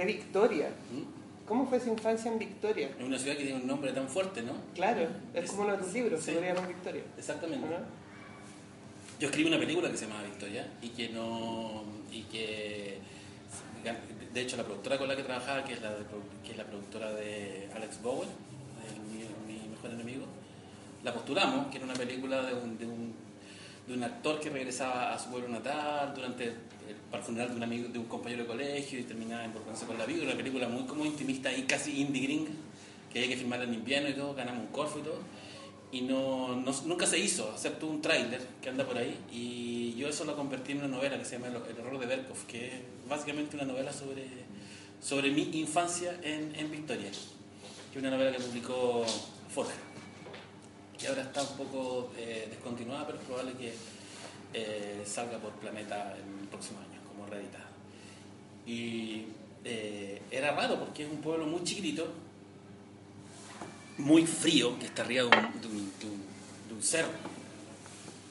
de Victoria. ¿Mm? ¿Cómo fue su infancia en Victoria? Es una ciudad que tiene un nombre tan fuerte, ¿no? Claro, es Es- como uno de tus libros, sí. se llamar Victoria. Exactamente. ¿no? Yo escribí una película que se llama Victoria y que no. y que. De hecho, la productora con la que trabajaba, que es la, de- que es la productora de Alex Bowen, mi, mi mejor enemigo, la postulamos, que era una película de un, de un, de un actor que regresaba a su pueblo natal durante para el funeral de un amigo, de un compañero de colegio y terminaba involucrándose con la vida. Una película muy como intimista y casi indie gringa, que había que filmar en invierno y todo, ganamos un Corfo y todo. Y no, no- nunca se hizo, excepto un tráiler que anda por ahí. Y yo eso lo convertí en una novela que se llama El, error de Berkov, que es básicamente una novela sobre, sobre mi infancia en, en Victoria, que es una novela que publicó Forja, que ahora está un poco eh, descontinuada, pero es probable que eh, salga por Planeta el próximo año, como reeditada. Y eh, era raro porque es un pueblo muy chiquitito, muy frío, que está arriba de un, de un- de un- de un cerro.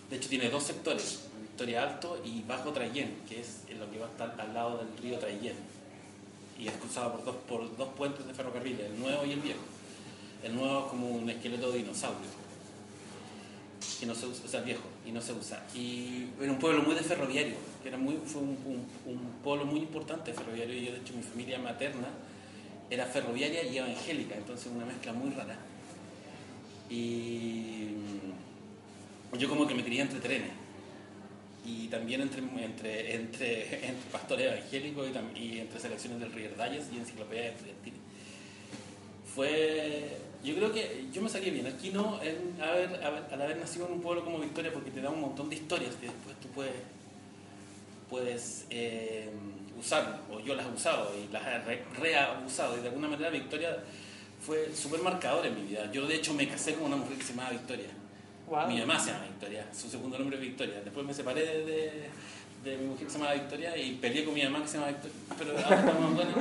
De hecho, tiene dos sectores, Victoria Alto y Bajo Traillén, que es lo que va a estar al lado del río Traillén. Y es cruzado por dos, por dos puentes de ferrocarril, el nuevo y el viejo. El nuevo es como un esqueleto de dinosaurio, que no se usa, o sea, viejo, y no se usa. Y era un pueblo muy de ferroviario, que era muy, fue un, pueblo muy importante ferroviario. Y yo, de hecho, mi familia materna era ferroviaria y evangélica, entonces una mezcla muy rara. Y mm, yo como que me crié entre trenes y también entre, entre, entre, pastores evangélicos y, entre selecciones del Rierdalles y enciclopedias estudiantiles. Fue, yo creo que yo me saqué bien. Aquí no, en haber, haber- al haber nacido en un pueblo como Victoria, porque te da un montón de historias que después tú puedes, puedes eh, usar, o yo las he usado y las he re- reabusado, y de alguna manera Victoria fue súper marcador en mi vida. Yo de hecho me casé con una mujer que se llamaba Victoria. Wow. Mi mamá se llama Victoria, su segundo nombre es Victoria. Después me separé de, de- de mi mujer que se llama Victoria y peleé con mi mamá que se llama Victoria. Pero ahora estamos buenos.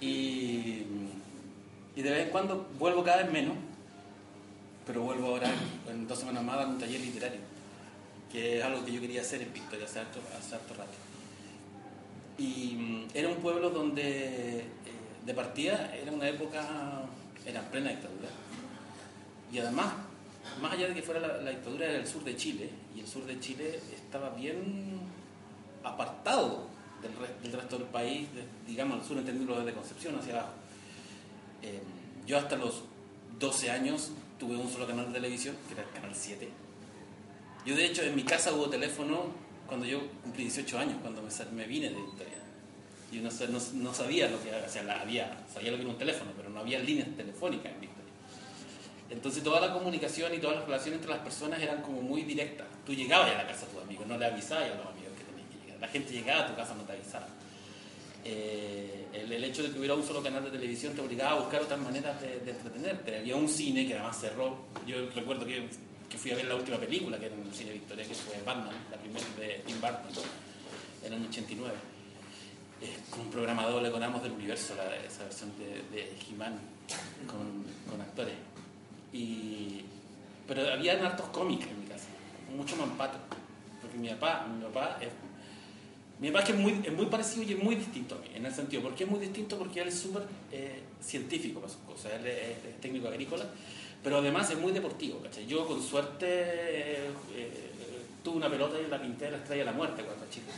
Y, y de vez en cuando vuelvo cada vez menos, pero vuelvo ahora en dos semanas más a un taller literario, que es algo que yo quería hacer en Victoria hace harto, hace harto rato. Y mm, era un pueblo donde, eh, de partida, era una época, era en plena dictadura. Y además, más allá de que fuera la, dictadura, era el sur de Chile, y el sur de Chile estaba bien apartado del, re- del resto del país, digamos, el sur entendido desde Concepción hacia abajo. Eh, yo hasta los 12 años tuve un solo canal de televisión, que era el Canal 7. Yo de hecho en mi casa hubo teléfono cuando yo cumplí 18 años, cuando me, vine de Victoria. Yo no, sa- no, no sabía lo que o sea, había, sabía lo que era un teléfono, pero no había líneas telefónicas en Victoria. Entonces toda la comunicación y todas las relaciones entre las personas eran como muy directas. Tú llegabas a la casa de tus amigos, no le avisabas a los amigos que tenías que llegar. La gente llegaba a tu casa, no te avisaba. Eh, el, el hecho de que hubiera un solo canal de televisión te obligaba a buscar otras maneras de, de entretenerte. Había un cine que además cerró. Yo recuerdo que, que fui a ver la última película que era en el cine Victoria, que fue Batman, la primera de Tim Burton, en el año 89. Eh, con un programa doble con Amos del Universo, la- esa versión de, de He-Man con, con actores. Y, pero había hartos cómics en mi casa, mucho mampato. Porque mi papá, mi papá es mi papá es, que es, muy, parecido y es muy distinto a mí, en el sentido. ¿Por qué es muy distinto? Porque él es súper eh, científico para sus cosas, él es, técnico agrícola, pero además es muy deportivo, ¿cachai? Yo con suerte eh, eh, tuve una pelota y la pinté de la estrella de la muerte cuando era chico.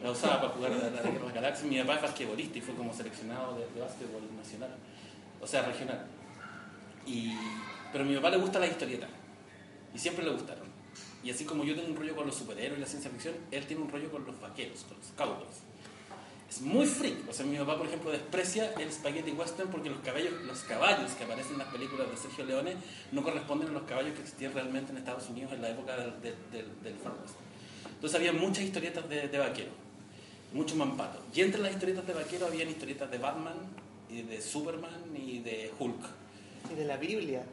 La usaba para jugar a la, Guerra de las Galaxias. Mi papá es basquetbolista y fue como seleccionado de, de básquetbol nacional, o sea, regional. Y, pero a mi papá le gusta la historieta, y siempre le gustaron. Y así como yo tengo un rollo con los superhéroes y la ciencia ficción, él tiene un rollo con los vaqueros, con los cowboys. Es muy freak. O sea, mi papá, por ejemplo, desprecia el spaghetti western porque los caballos, los caballos que aparecen en las películas de Sergio Leone no corresponden a los caballos que existían realmente en Estados Unidos en la época del, del, del, del Far West. Entonces había muchas historietas de, de vaqueros, mucho mampato. Y entre las historietas de vaqueros había historietas de Batman, y de Superman y de Hulk. Y de la Biblia.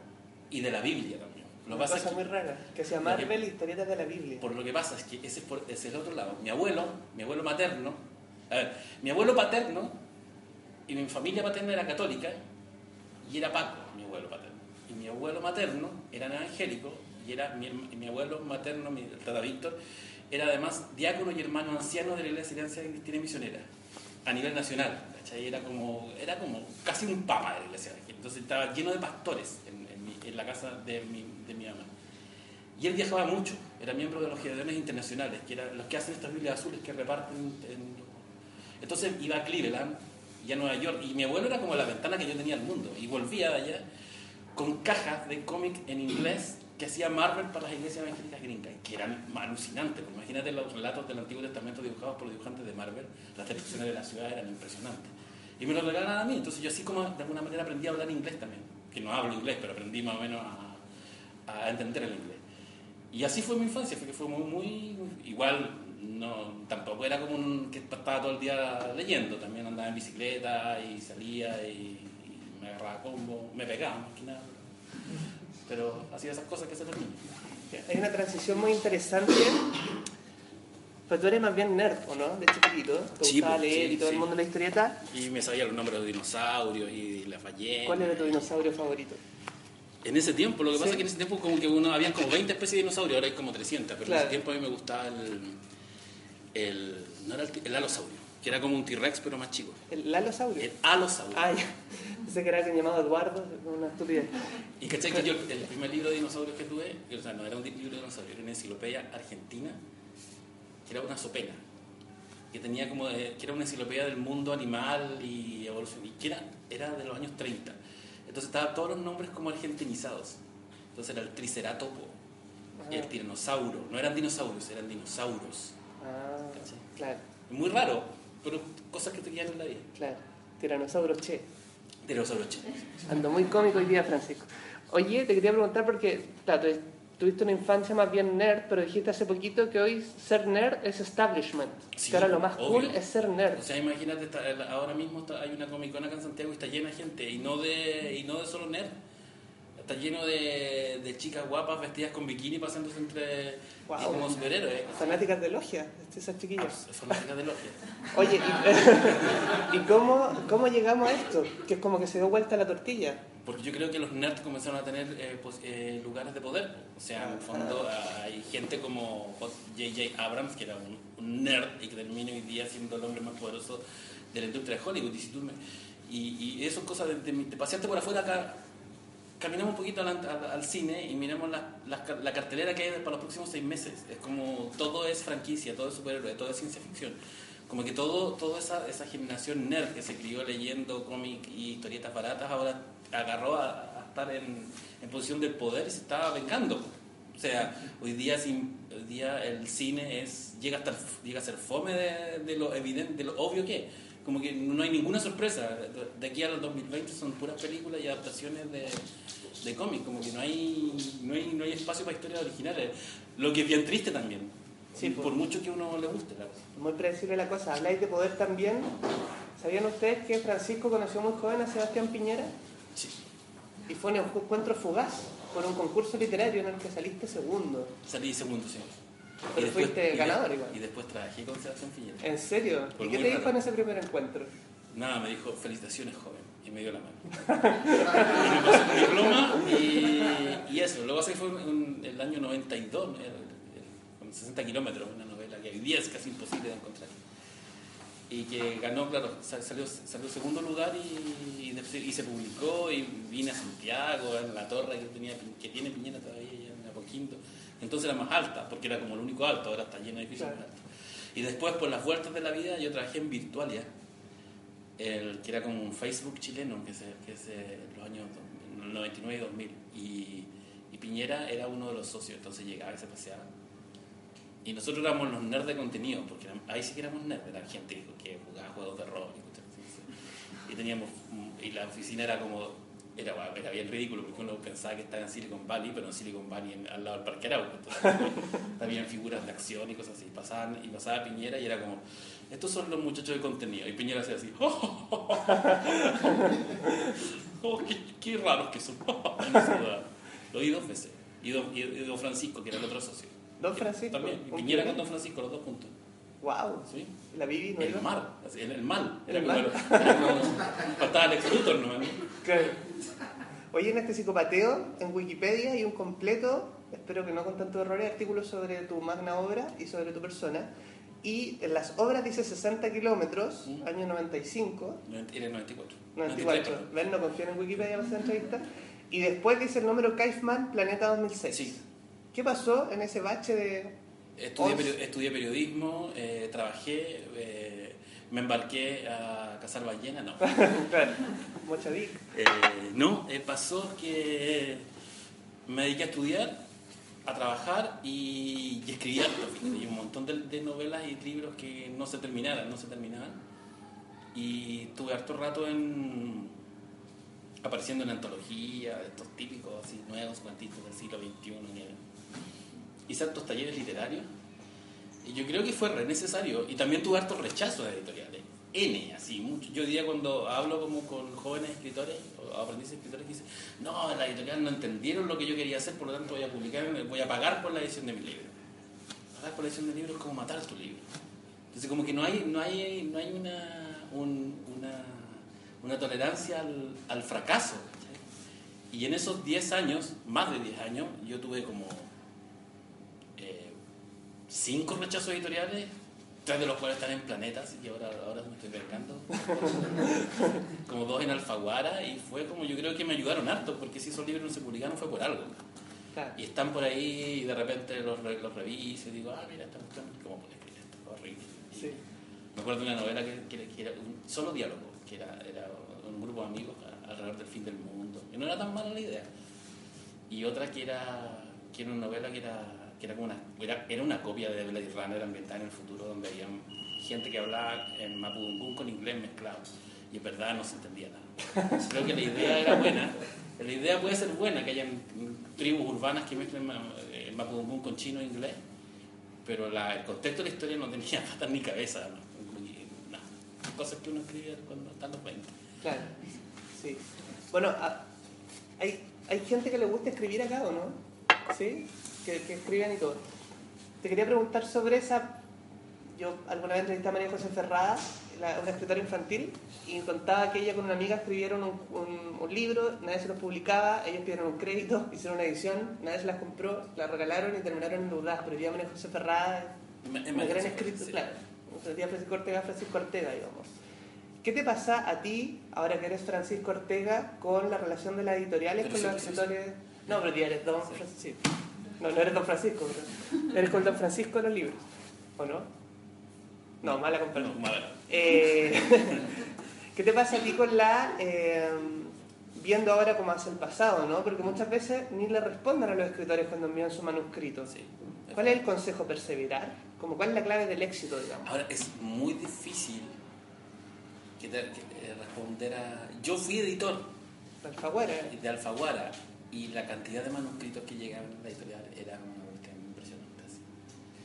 Y de la Biblia también. Lo Una cosa muy rara. Que se llama Marvel Historietas de la Biblia. Por lo que pasa es que ese es, el otro lado. Mi abuelo, mi abuelo materno, a ver, mi abuelo paterno y mi familia paterna era católica y era Paco, mi abuelo paterno. Y mi abuelo materno era evangélico y era mi, mi abuelo materno, mi tata Víctor, era además diácono y hermano anciano de la Iglesia Alianza Cristiana y Misionera. a nivel nacional. ¿cachai? Era como, era como casi un papa de la iglesia. Entonces estaba lleno de pastores en, en mi- en la casa de mi, de. Y él viajaba mucho, era miembro de los Gedeones Internacionales, que eran los que hacen estas Biblias azules que reparten. en- Entonces iba a Cleveland y a Nueva York, y mi abuelo era como la ventana que yo tenía al mundo, y volvía de allá con cajas de cómic en inglés que hacía Marvel para las iglesias evangélicas gringas, que eran alucinantes. porque Imagínate los relatos del Antiguo Testamento dibujados por los dibujantes de Marvel, las descripciones de la ciudad eran impresionantes. Y me lo regalaban a mí, entonces yo así como de alguna manera aprendí a hablar inglés también, que no hablo inglés, pero aprendí más o menos a entender el inglés. Y así fue mi infancia, fue que fue muy, muy igual, no, tampoco era como un, que estaba todo el día leyendo, también andaba en bicicleta y salía y, y me agarraba combo, me pegaba más que nada. Pero hacía esas cosas que hacen los niños. Hay una transición muy interesante. Pues tú eres más bien nerd, ¿o no? De chiquitito. Te Sí, gustaba pues, leer sí, y todo sí. el mundo la historieta. Y me sabía los nombres de los dinosaurios y las ballenas. ¿Cuál era tu dinosaurio favorito? En ese tiempo, lo que pasa Sí. es que en ese tiempo como que uno, había como 20 especies de dinosaurios, ahora hay como 300, pero Claro. en ese tiempo a mí me gustaba el, el, no era el, el alosaurio, que era como un T-Rex pero más chico. ¿El Lalosaurio? El alosaurio. Ah, ya. Pensé que era alguien llamado Eduardo, una estupidez. Y caché que yo, el primer libro de dinosaurios que tuve, o sea, no era un libro de dinosaurios, era una enciclopedia argentina, que era una sopena, que tenía como, de- que era una enciclopedia del mundo animal y evolución, y que era, era de los años 30. Entonces estaban todos los nombres como argentinizados. Entonces era el triceratopo, el Ah, tiranosaurio, no eran dinosaurios, eran dinosaurios. ah, claro, Muy raro, pero cosas que te quedan en la vida. claro. Tiranosaurio Che. Tiranosaurio che. Ando muy cómico hoy día, Francisco. Oye, te quería preguntar porque, claro, tuviste una infancia más bien nerd, pero dijiste hace poquito que hoy ser nerd es establishment. Sí, que ahora lo más obvio. cool es ser nerd. O sea, imagínate, está- ahora mismo está- hay una Comic Con acá en Santiago y está llena de gente, y no de, y no de solo nerd. Está lleno de, de chicas guapas vestidas con bikini pasándose entre Wow. como superhéroes. Fanáticas de logia, esas chiquillas. Ah, Fanáticas de logia. Oye, ¿y, ¿y cómo, cómo llegamos a esto? Que es como que se dio vuelta la tortilla. Porque yo creo que los nerds comenzaron a tener eh, pues, eh, lugares de poder. O sea, en el fondo ah, hay gente como J.J. Abrams, que era un, un nerd y que termina hoy día siendo el hombre más poderoso de la industria de Hollywood. Y, si tú me- y, y eso es cosa de, de, de pasearte por afuera acá. Caminamos un poquito al, al- al cine y miramos la, la, la cartelera que hay para los próximos seis meses. Es como todo es franquicia, todo es superhéroe, todo es ciencia ficción. Como que todo, toda esa, esa generación nerd que se crió leyendo cómic y historietas baratas ahora agarró a, a estar en, en posición del poder y se estaba vengando. O sea, hoy día, sin, hoy día el cine es llega, a estar, llega a ser fome de, de lo evidente, de lo obvio que es. Como que no hay ninguna sorpresa. De- aquí al 2020 son puras películas y adaptaciones de, de cómics. Como que no hay, no, hay, no hay espacio para historias originales. Lo que es bien triste también. Sí, por pues. mucho que uno le guste la cosa. Muy predecible la cosa. Habláis de poder también. ¿Sabían ustedes que Francisco conoció muy joven a Sebastián Piñera? Sí. Y fue un encuentro fugaz por un concurso literario en el que saliste segundo. Salí segundo, sí. Pero fuiste y ganador igual. Y después trabajé con Sebastián Piñera. ¿En serio? Por ¿Y qué te dijo en ese primer encuentro? Nada, me dijo, felicitaciones, joven. Y me dio la mano. y me pasó un diploma y, y eso. Luego así fue en el año 92, el- el- con 60 kilómetros, una novela que hoy día es casi imposible de encontrar. Y que ganó, claro, sa- salió, salió segundo lugar y, y se publicó y vine a Santiago, en la torre que, tenía, que tiene Piñera todavía, en Apoquinto. Entonces era más alta, porque era como el único alto, ahora está lleno de edificios Claro. altos. Y después, por las vueltas de la vida, yo trabajé en Virtualia, el, que era como un Facebook chileno, que, se, que es los años 2000, 99 y 2000. Y, y Piñera era uno de los socios, entonces llegaba y se paseaba. Y nosotros éramos los nerds de contenido, porque eran- ahí sí que éramos nerds, era gente que jugaba juegos de rol y. Y teníamos, y la oficina era como, era, era bien ridículo, porque uno pensaba que estaba en Silicon Valley, pero en Silicon Valley en- al lado del Parque Arauco. Entonces, habían figuras de acción y cosas así. Pasaban, y pasaba Piñera y era como, estos son los muchachos de contenido. Y Piñera hacía así, oh, qué, qué raros que son. Lo oí dos veces. Y don, y- don Francisco, que era el otro socio. ¿Don Francisco? También. Y ¿Con Piñera con Don Francisco, los dos juntos. ¡Wow! ¿Sí? ¿La Bibi no El iba? mar, el, el mal. Era El como, mal. era como- faltaba el Luthor nomás. ¿no? Oye, en este psicopateo, en Wikipedia hay un completo, espero que no con tanto errores, artículo sobre tu magna obra y sobre tu persona. Y en las obras dice 60 kilómetros, Mm. año 95. Era el 94. 94. Ven, no confío en Wikipedia para esa entrevista. Y después dice el número Kaifman, Planeta 2006. Sí. ¿Qué pasó en ese bache de...? Estudié, perio- estudié periodismo, eh, trabajé, eh, me embarqué a cazar ballenas, no. Eh, no, eh, pasó que me dediqué a estudiar, a trabajar y, y fíjate, y un montón de, de novelas y libros que no se terminaran, no se terminaban. Y tuve harto rato en apareciendo en antología, estos típicos así, nuevos cuentitos del siglo XXI. que- Hice hartos talleres literarios y yo creo que fue re necesario. Y también tuve hartos rechazos de editoriales. N, así, mucho. Yo diría cuando hablo como con jóvenes escritores o aprendices escritores que dicen, no, la editorial no entendieron lo que yo quería hacer, por lo tanto voy a publicar, voy a pagar por la edición de mi libro. Pagar por la edición del libro es como matar tu libro. Entonces como que no hay, no hay, no hay una, un- una, tolerancia al, al fracaso. Y en esos 10 años, más de 10 años, yo tuve como eh, cinco rechazos editoriales, tres de los cuales están en planetas y ahora, ahora me estoy pescando. como dos en Alfaguara y fue como yo creo que me ayudaron harto porque si esos libros no se publicaron fue por algo. Claro. Y están por ahí y de repente los, los reviso y digo, ah, mira, esta cuestión, ¿cómo puedo escribir esto? Horrible. Sí. Me acuerdo de una novela que, que- que era un solo diálogo, que era, era un grupo de amigos alrededor del fin del mundo. Y no era tan mala la idea. Y otra que era, que era una novela que era, que era como una, era, era una copia de Blade Runner ambientada en el futuro, donde había gente que hablaba en Mapudungun con inglés mezclado. Y en verdad no se entendía nada. Creo que la idea era buena. La idea puede ser buena, que hayan tribus urbanas que mezclen ma- eh, Mapudungun con chino e inglés, pero el contexto de la historia no tenía patas ni cabeza. ¿no? Cosas que uno escribe cuando está a los 20. Claro, sí. Bueno, a- hay, hay gente que le gusta escribir acá, ¿o no? ¿Sí? Que, que escriben y todo. Te quería preguntar sobre esa... Yo alguna vez entrevisté a María José Ferrada, la- una escritora infantil, y contaba que ella con una amiga escribieron un, un- un libro, nadie se los publicaba, ellos pidieron un crédito, hicieron una edición, nadie se las compró, la regalaron y terminaron endeudadas. Pero ya María José Ferrada una gran difícil, escritor, sí. claro. Francisco Ortega, Francisco Ortega, digamos. ¿Qué te pasa a ti, ahora que eres Francisco Ortega, con la relación de las editoriales Pero con sí, los sí, escritores? No, pero eres Don Sí. Francisco. No, no eres Don Francisco, eres con Don Francisco de los libros, ¿o no? No, mala No, comparación. madera. Eh, ¿Qué te pasa a ti con la... eh, viendo ahora cómo hace el pasado, ¿no? Porque muchas veces ni le responden a los escritores cuando envían su manuscrito. Sí. ¿Cuál es el consejo? ¿Perseverar? Como, ¿Cuál es la clave del éxito, digamos? Ahora, es muy difícil que te- que, responder a... Yo fui editor Alfaguara. de Alfaguara y la cantidad de manuscritos que llegaban a la editorial era una cuestión impresionante. así.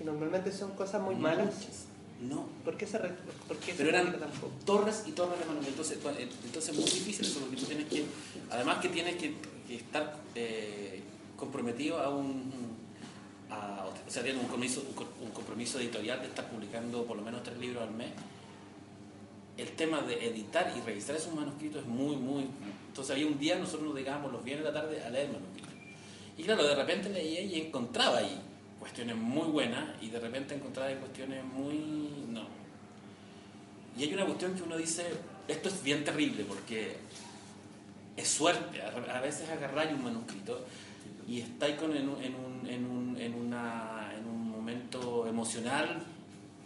Y normalmente son cosas muy malas. Muchas. No, ¿Por qué se, re- por qué se pero eran torres y torres de manuscritos. Entonces, eh, entonces es muy difícil eso porque tú tienes que, además que tienes que, que estar eh, comprometido a un, a- o sea, tienes un compromiso, un co- un compromiso editorial de estar publicando por lo menos tres libros al mes. El tema de editar y revisar esos manuscritos es muy, muy... Entonces había un día nosotros nos dedicábamos los viernes de la tarde a leer manuscritos. Y claro, de repente leía y encontraba ahí cuestiones muy buenas y de repente encontraba ahí cuestiones muy... no. Y hay una cuestión que uno dice, esto es bien terrible porque es suerte. A veces agarráis un manuscrito y estáis con, en, un, en, un, en, un, en un momento emocional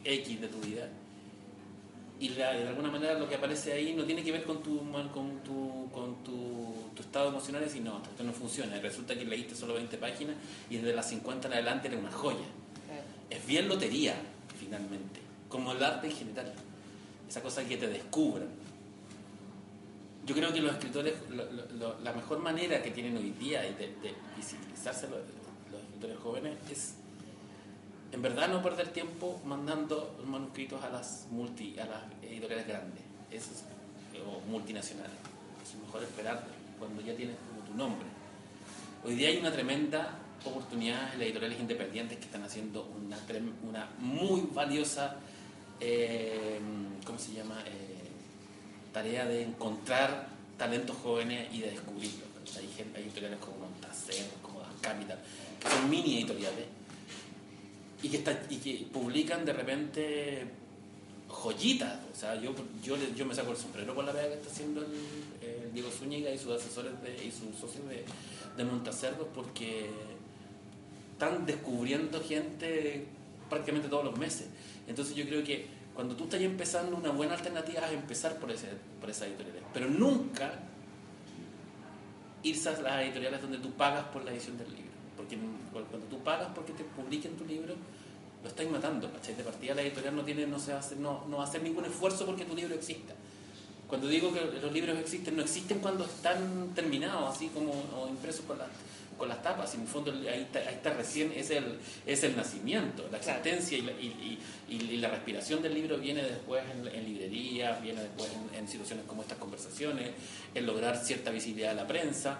X de tu vida y la- de alguna manera lo que aparece ahí no tiene que ver con tu, con tu, con tu, tu estado emocional y decir, no, esto no funciona. Resulta que leíste solo 20 páginas y desde las 50 en adelante era una joya. Eh, Es bien lotería, finalmente, como el arte en general. Esa cosa que te descubran. Yo creo que los escritores, lo- lo- lo- la mejor manera que tienen hoy día de, de visibilizarse los, los escritores jóvenes es, en verdad, no perder tiempo mandando manuscritos a las, multi, a las editoriales grandes es- o multinacionales. Es mejor esperar cuando ya tienes como tu nombre. Hoy día hay una tremenda oportunidad en las editoriales independientes que están haciendo una, una muy valiosa, eh, ¿cómo se llama? Eh, tarea de encontrar talentos jóvenes y de descubrirlos. Hay, hay editoriales como Montacer, como Das Capital, que son mini editoriales. Y que, publican de repente joyitas. O sea, yo, yo, yo me saco el sombrero con la pega que está haciendo el, Diego Zúñiga y sus asesores de, y sus socios de, de Montacerdos porque están descubriendo gente prácticamente todos los meses. Entonces yo creo que cuando tú estás empezando una buena alternativa es empezar por, ese, por esas editoriales. Pero nunca irse a las editoriales donde tú pagas por la edición del libro. Porque cuando tú pagas porque te publiquen tu libro, lo estáis matando, ¿cachai? De partida la editorial no, tiene, no, se va a hacer, no, no va a hacer ningún esfuerzo porque tu libro exista. Cuando digo que los libros existen, no existen cuando están terminados, así como o impresos con, con las tapas. En el fondo, ahí está, ahí está, recién, es el, es el nacimiento, la existencia y, la, y, y, la respiración del libro viene después en, en librerías, viene después en, en, situaciones como estas conversaciones, en lograr cierta visibilidad de la prensa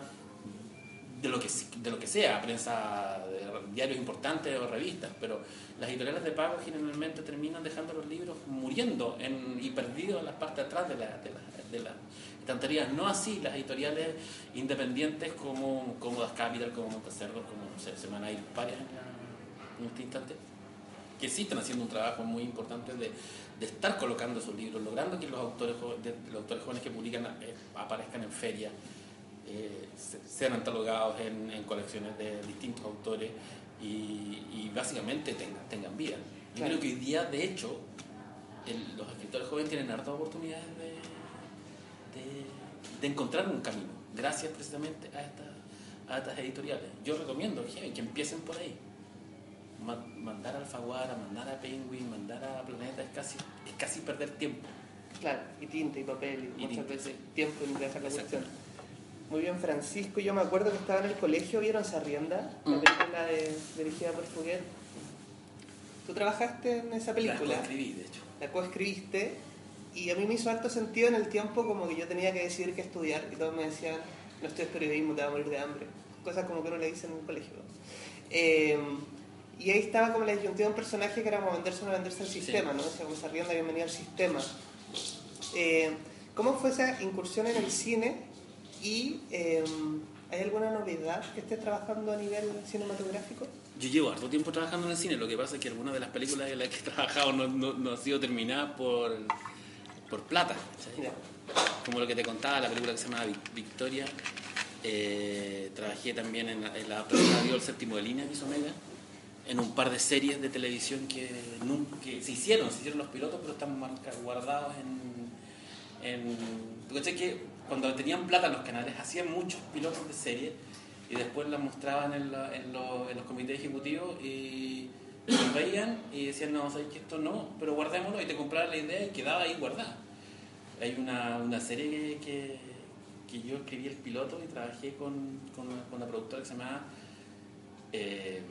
de lo que, de lo que sea, prensa, de diarios importantes o revistas, pero las editoriales de pago generalmente terminan dejando los libros muriendo en, y perdidos en las partes atrás de, la, de, la, de las estanterías. No así las editoriales independientes como, como Das Capital, como Montecerdo, como se, se van a ir varias en, este instante, que sí están haciendo un trabajo muy importante de, estar colocando esos libros, logrando que los autores, jóvenes que publican eh, aparezcan en ferias eh, sean antologados en, colecciones de distintos autores y, y básicamente tengan, tengan vida. Yo claro. creo que hoy día, de hecho, el, los escritores jóvenes tienen hartas oportunidades de, de, de, encontrar un camino, gracias precisamente a, esta, a estas editoriales. Yo recomiendo que, que empiecen por ahí. Ma, mandar a Alfaguara, mandar a Penguin, mandar a Planeta es casi, es casi perder tiempo. Claro, y tinta y papel, y, y muchas tinta. veces tiempo en la cuestión. Muy bien, Francisco. Yo me acuerdo que estaba en el colegio, ¿vieron Sarrienda? La mm. película de, dirigida por Fuguet. ¿Tú trabajaste en esa película? La coescribí, de hecho. La coescribiste. Y a mí me hizo alto sentido en el tiempo como que yo tenía que decidir qué estudiar y todos me decían, no estudies periodismo, te vas a morir de hambre. Cosas como que uno le dice en un colegio. Eh, y ahí estaba como la disyuntiva de un personaje que era como venderse o no venderse al sistema, sí. ¿no? O sea, como Sarrienda, bienvenida al sistema. Eh, ¿Cómo fue esa incursión en el cine ¿Y eh, hay alguna novedad que estés trabajando a nivel cinematográfico? Yo llevo harto tiempo trabajando en el cine, lo que pasa es que algunas de las películas en las que he trabajado no, no, no han sido terminadas por, por plata. Yeah. Como lo que te contaba, la película que se llama Victoria. Eh, trabajé también en la, en la El séptimo de línea que hizo Mega, en un par de series de televisión que, nunca, que se hicieron, se hicieron los pilotos, pero están guardados en... en que cuando tenían plata los canales, hacían muchos pilotos de serie y después las mostraban en, la, en, lo, en los comités ejecutivos y los veían y decían, no, sabes que esto no, pero guardémoslo y te compraban la idea y quedaba ahí guardada. Hay una, una serie que, que, yo escribí el piloto y trabajé con, con, una productora que se llamaba eh,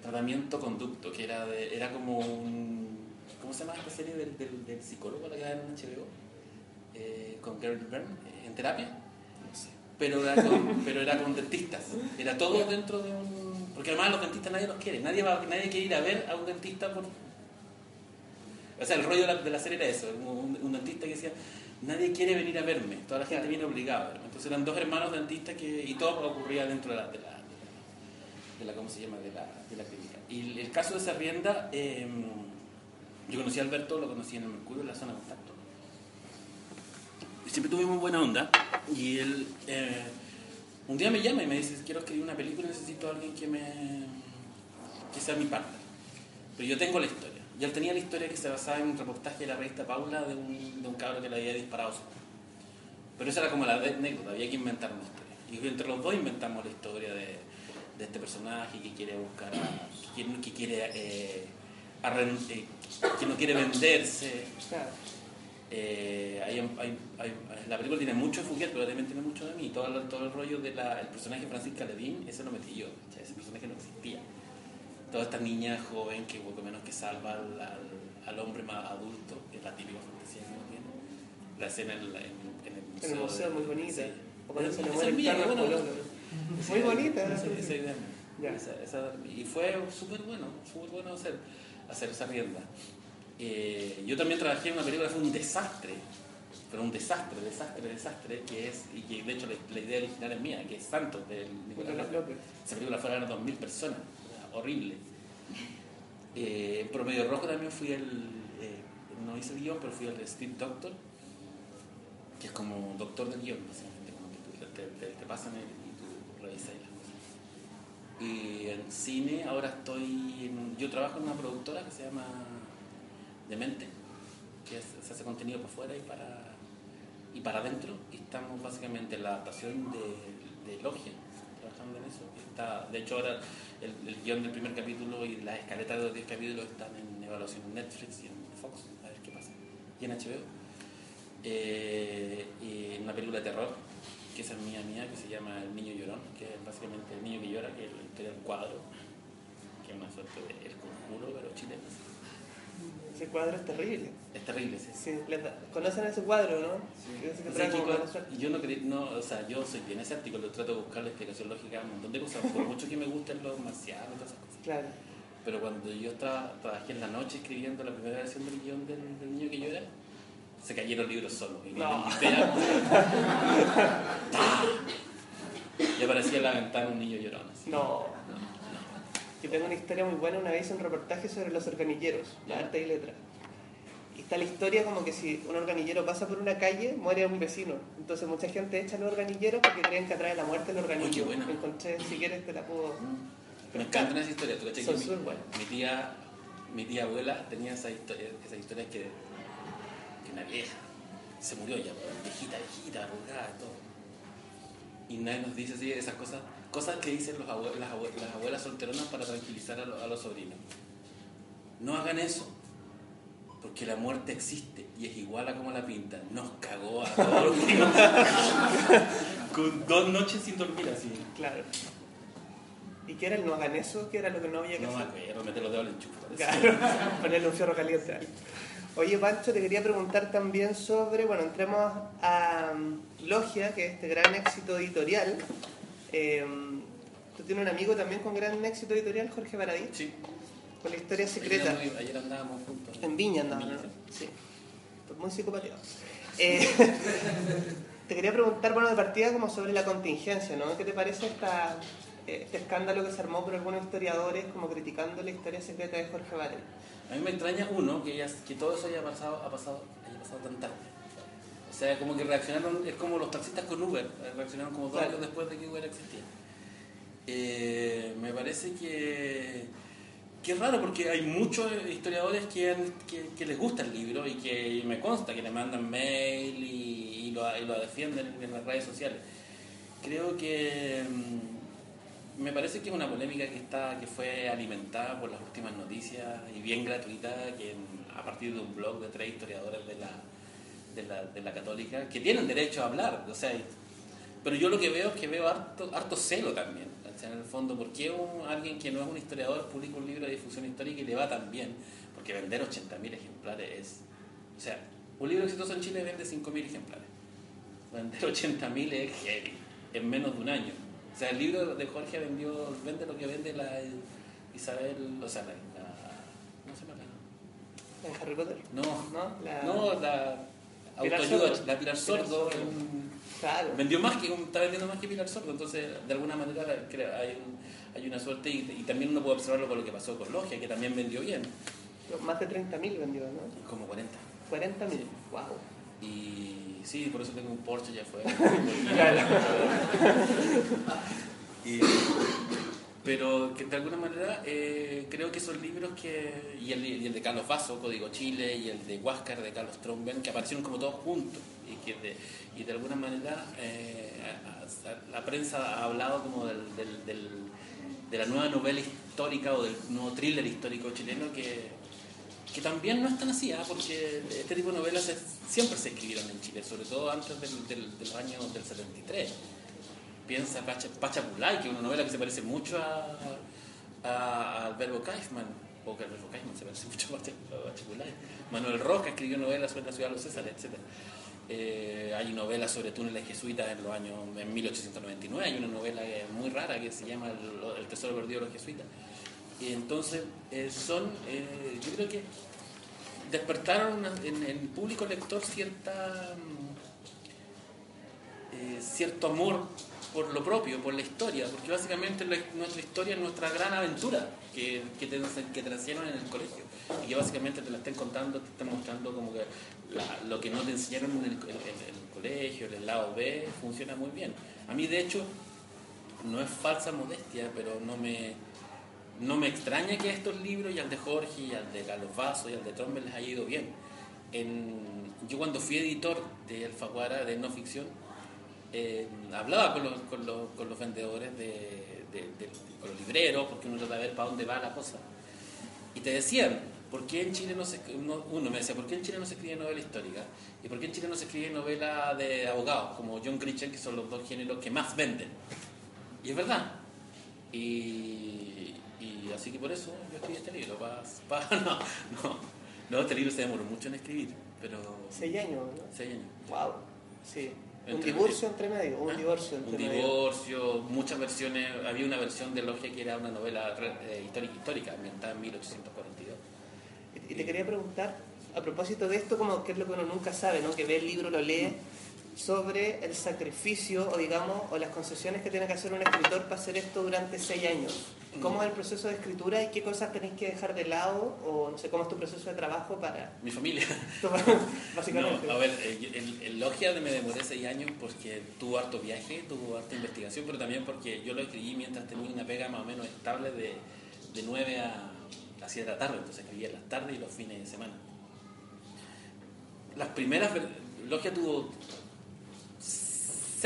Tratamiento Conducto, que era, de, era como un... ¿Cómo se llama esta serie del, del, del psicólogo la que en HBO? Eh, con Gary Byrne en terapia, no sé. pero, era con, pero era con dentistas. Era todo dentro de un. Porque además los dentistas nadie los quiere. Nadie, va, nadie quiere ir a ver a un dentista por. O sea, el rollo de la, de la serie era eso: un, un, dentista que decía. Nadie quiere venir a verme, toda la gente viene obligada. Entonces eran dos hermanos dentistas que, y todo ocurría dentro de la, de la, de la, ¿cómo se llama? De la, de la clínica. Y el caso de esa rienda, eh, yo conocí a Alberto, lo conocí en el Mercurio, en la zona contacto siempre tuvimos buena onda. Y él eh, un día me llama y me dice, quiero escribir una película, necesito a alguien que me sea mi partner. Pero yo tengo la historia. Y él tenía la historia que se basaba en un reportaje de la revista Paula de un, de cabro que le había disparado Pero esa era como la anécdota, había que inventar una historia. Y entre los dos inventamos la historia de, este personaje que quiere buscar a, que, quiere eh, eh, que no quiere venderse. Eh, hay, hay, hay, la película tiene mucho de Fouquet, pero también tiene mucho de mí. Todo, todo el rollo del de personaje Francisca Levin, ese lo metí yo. Ese personaje no existía. Toda esta niña joven que poco menos que salva al, al, al, hombre más adulto, que es la típica fantasía que uno tiene. La escena en, en, en el museo. En el museo, de, muy bonita. Sí. O cuando se le muere el carro bueno, Muy bonita. Esa, esa idea. Esa, esa, y fue súper bueno, súper bueno hacer, hacer esa rienda. Eh, yo también trabajé en una película que fue un desastre, pero un desastre, desastre, desastre, que es, y que de hecho la, la idea original es mía, que es Santos, de Nicolás López. Esa película fue a ganar 2.000 personas, horrible. Eh, en Promedio Rojo también fui el, eh, no hice el guion, pero fui el Steve Doctor, que es como doctor del guion, básicamente, como que te, te- te pasan el, y tú revisas las cosas. Y en cine ahora estoy, en- yo trabajo en una productora que se llama Demente, que es- se hace contenido para afuera y para, y para adentro, y estamos básicamente en la adaptación de, de Logia, trabajando en eso. Está, de hecho ahora el, guion del primer capítulo y las escaletas de los 10 capítulos están en evaluación en Netflix y en Fox, a ver qué pasa, y en HBO. Eh, y una película de terror, que es mía mía, que se llama El Niño Llorón, que es básicamente el niño que llora, que es la historia del cuadro, que es una suerte de El Conjuro, pero chileno. Ese cuadro es terrible. Es terrible, sí. Sí, le ¿Conocen ese cuadro, no? Dice que O sea, suerte. yo no, no, o sea, yo soy bien escéptico, lo trato de buscar la explicación lógica a un montón de cosas, por mucho que me gusten los marcianos y todas esas cosas. Claro. Pero cuando yo tra- trabajé en la noche escribiendo la primera versión del guion del, del niño que llora, se cayeron libros solos. Y, No. pega- y aparecía en la ventana un niño llorón. así. No. Yo tengo una historia muy buena, una vez hice un reportaje sobre los organilleros, la arte y letra. Y está la historia como que si un organillero pasa por una calle, muere un vecino. Entonces mucha gente echa los organilleros porque creen que atrae la muerte el Uy, organillo. buena. Encontré, si quieres te la puedo... Me encanta esa historia. ¿Tú cachai Son que mi, mi tía, mi tía abuela tenía esa historia, esa historia que, que una vieja se murió ya, pues, viejita, viejita, arrugada, todo. Y nadie nos dice así esas cosas, cosas que dicen los abue- las, abue- las abuelas solteronas para tranquilizar a, lo- a los sobrinos. No hagan eso, porque la muerte existe y es igual a como la pintan. Nos cagó a todos Con dos noches sin dormir así. Claro. ¿Y qué era el no hagan eso? ¿Qué era lo que no había que No hacer? acuerdo, meter los dedos enchufe. parece. Claro, ponerle un fierro caliente. Oye, Pancho, te quería preguntar también sobre, bueno, entremos a mm, Logia, que es este gran éxito editorial. Eh, tú tienes un amigo también con gran éxito editorial, Jorge Baradí, Sí. con la historia Ayer, secreta. andábamos- ayer andábamos juntos. En Viña Viña, ¿no? sí. Muy psicopateado. Eh, te quería preguntar, bueno, de partida como sobre la contingencia, ¿no? ¿Qué te parece esta, eh, este escándalo que se armó por algunos historiadores como criticando la historia secreta de Jorge Baradí? A mí me extraña, uno, que, ya- que todo eso haya pasado, ha pasado, haya pasado tan tarde. O sea, como que reaccionaron, es como los taxistas con Uber, eh, reaccionaron como dos años después de que Uber existía. Eh, me parece que, que es raro porque hay muchos historiadores que, que, que les gusta el libro y que me consta que le mandan mail y, y lo, y lo defienden en las redes sociales. Creo que mm, me parece que es una polémica que está que fue alimentada por las últimas noticias y bien gratuita que en- a partir de un blog de tres historiadores de la, de la, de la católica que tienen derecho a hablar o sea pero yo lo que veo es que veo harto, harto celo también en el fondo ¿por qué un- alguien que no es un historiador publica un libro de difusión histórica y le va tan bien? porque vender 80.000 ejemplares es o sea un libro exitoso en Chile vende 5.000 ejemplares vender 80.000 es heavy en menos de un año. O sea, el libro de Jorge vendió, vende lo que vende la Isabel, o sea, la, la- ¿cómo se llama? La- ¿En Harry Potter? no, ¿No? La- no, la Pilar autoayuda, Sordo. la Pilar Sordo, Pilar Sordo. en- Claro. vendió más que, está vendiendo más que Pilar Sordo, entonces de alguna manera hay, un- hay una suerte y, y también uno puede observarlo con lo que pasó con Logia, que también vendió bien, Más de 30.000 vendió, ¿no? como 40. 40.000. Sí. Wow. Y sí, por eso tengo un Porsche ya fue. Y- pero que de alguna manera eh, creo que son libros que. Y el, y el de Carlos Vaso, Código Chile, y el de Huáscar de Carlos Tromben, que aparecieron como todos juntos. Y que de, y de alguna manera eh, la prensa ha hablado como del, de la nueva novela histórica o del nuevo thriller histórico chileno que, que también no es tan así, ¿ah? porque este tipo de novelas es- siempre se escribieron en Chile, sobre todo antes de los años del 73. Piensa Pacha, Pachapulay, que es una novela que se parece mucho a, a, al verbo Kaifman, o que el verbo Kaifman se parece mucho a Pacha- a Pachapulay. Manuel Roca escribió novelas sobre la ciudad de los Césares, etc. Eh, hay novelas sobre túneles jesuitas en los años en 1899, hay una novela muy rara que se llama El, tesoro perdido de los jesuitas. Y entonces eh, son, eh, yo creo que despertaron en el público lector cierta mm, cierto amor por lo propio, por la historia, porque básicamente la- nuestra historia es nuestra gran aventura que, que, te, que te en el colegio y que básicamente te la estén contando, te están mostrando como que la- lo que no te enseñaron en el, el colegio, en el lado B, funciona muy bien. A mí, de hecho, no es falsa modestia, pero no me, no me extraña que estos libros, y al de Jorge, y al de Carlos Vaso, y al de Trombe les haya ido bien. En- yo cuando fui editor de Alfaguara, de no ficción, eh, hablaba con los, con, los, con los vendedores, de, de- de- con los libreros, porque uno trata de ver para dónde va la cosa. Y te decían, ¿por qué en Chile no se uno, uno me decía, ¿por qué en Chile no se escribe novela histórica? ¿Y por qué en Chile no se escribe novela de abogados, como John Grisham, que son los dos géneros que más venden? Y es verdad. Y, y así que por eso yo escribí este libro. pa- pa- no, no, no, este libro se demoró mucho en escribir, pero... Seis años, ¿no? seis años. Wow. Sí. Un divorcio entre medio, un ¿Ah? divorcio entre Un medio. divorcio, muchas versiones. Había una versión de Logia que era una novela eh, histórica, histórica, ambientada en 1842. Y te quería preguntar, a propósito de esto, como que es lo que uno nunca sabe, ¿no? Que ve el libro, lo lee, sobre el sacrificio, o digamos, o las concesiones que tiene que hacer un escritor para hacer esto durante seis años. ¿Cómo es el proceso de escritura y qué cosas tenéis que dejar de lado? O no sé, ¿cómo es tu proceso de trabajo para... Mi familia. básicamente. No, a ver, eh, el, el Logia me demoré seis años porque tuvo harto viaje, tuvo harta investigación, pero también porque yo lo escribí mientras tenía una pega más o menos estable de, de 9 a, a 7 de la tarde, entonces escribía en las tardes y los fines de semana. Las primeras, Logia tuvo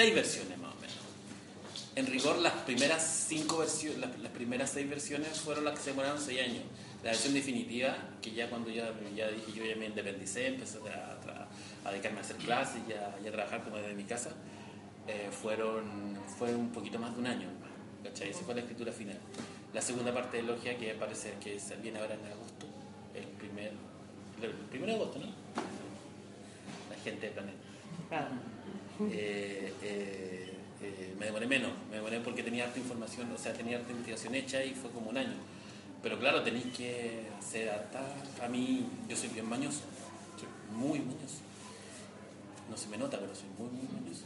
seis versiones más o menos. En rigor, las primeras cinco versiones, las, las primeras seis versiones fueron las que se demoraron seis años. La versión definitiva, que ya cuando ya, ya dije yo ya me independicé, empecé a, tra- a dedicarme a hacer clases y a, y a trabajar como desde mi casa, eh, fueron, fue un poquito más de un año. ¿cachai? Esa fue la escritura final. La segunda parte de Logia, que parece que viene ahora en agosto, el primer, el de agosto, ¿no? La gente del planeta. Ah, Eh, eh, eh, me demoré menos, me demoré porque tenía harta información, o sea, tenía harta investigación hecha y fue como un año. Pero claro, tenéis que hacer harta. A mí, yo soy bien mañoso, soy muy mañoso. No se me nota, pero soy muy, muy mañoso.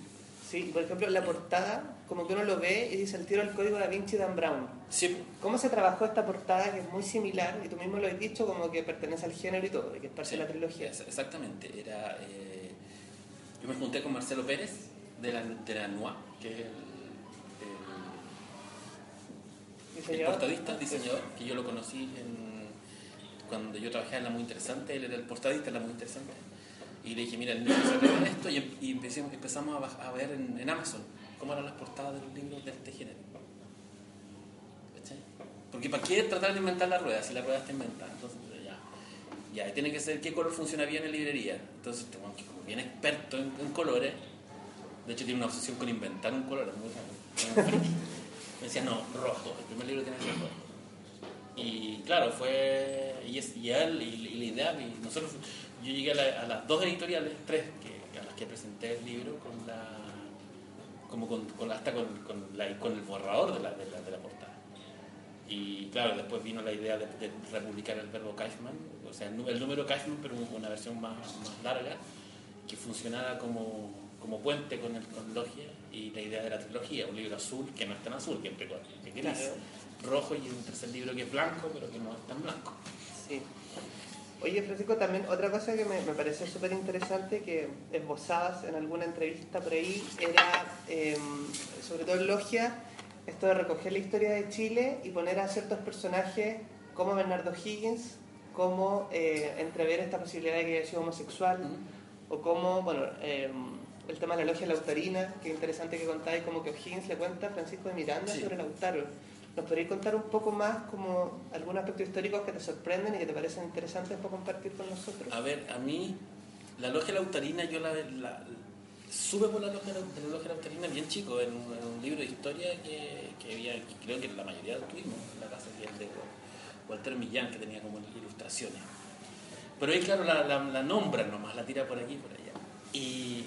sí, por ejemplo, la portada, como que uno lo ve y dice el tiro al código da Vinci Dan Brown. Sí, ¿Cómo se trabajó esta portada que es muy similar, y tú mismo lo has dicho, como que pertenece al género y todo, y que es parte sí, de la trilogía? exactamente. Era, eh, yo me junté con Marcelo Pérez de la, de la NUA, que es el- el, portadista, diseñador, que yo lo conocí en- cuando yo trabajaba en La Muy Interesante, él era el portadista de La Muy Interesante. Y le dije, mira, el libro se trata esto, y, y empecemos, empezamos a, ver en, en Amazon cómo eran las portadas de los libros de este género. Porque ¿para qué tratar de inventar la rueda si la rueda está inventada? Entonces, ya, ya, y tiene que ser qué color funciona bien en librería. Entonces, este weón que bien experto en, en colores, de hecho tiene una obsesión con inventar un color, muy. Me decía, no, rojo, el primer libro tiene que ser rojo. Y claro, fue. Y, es, y él, y, y la idea, y nosotros. Yo llegué a, la- a las dos editoriales, tres, que, a las que presenté el libro con la. como con, con hasta con, con, la, con el borrador de la, de, la, de la portada. Y claro, después vino la idea de, de republicar el verbo Cashman, o sea, el, número Cashman, pero una versión más, más larga, que funcionara como, como puente con, el, con Logia y la idea de la trilogía, un libro azul que no es tan azul, que es gris, Claro. rojo y un tercer libro que es blanco, pero que no es tan blanco. Sí. Oye, Francisco, también otra cosa que me, me pareció súper interesante que esbozabas en alguna entrevista por ahí era, eh, sobre todo en Logia, esto de recoger la historia de Chile y poner a ciertos personajes como Bernardo Higgins, como eh, entrever esta posibilidad de que haya sido homosexual, o como, bueno, eh, el tema de la logia lautarina, que interesante que contáis, como que O'Higgins le cuenta a Francisco de Miranda Sí. sobre Lautaro. ¿Nos podríais contar un poco más como algunos aspectos históricos que te sorprenden y que te parecen interesantes para compartir con nosotros? A ver, a mí, la logia lautarina, yo la, la- sube por la logia, la logia lautarina bien chico, en un, en un libro de historia que, que había, que creo que la mayoría lo tuvimos en la casa, de Walter Millán, que tenía como ilustraciones. Pero ahí, claro, la, la, la nombran nomás, la tira por aquí y por allá. Y,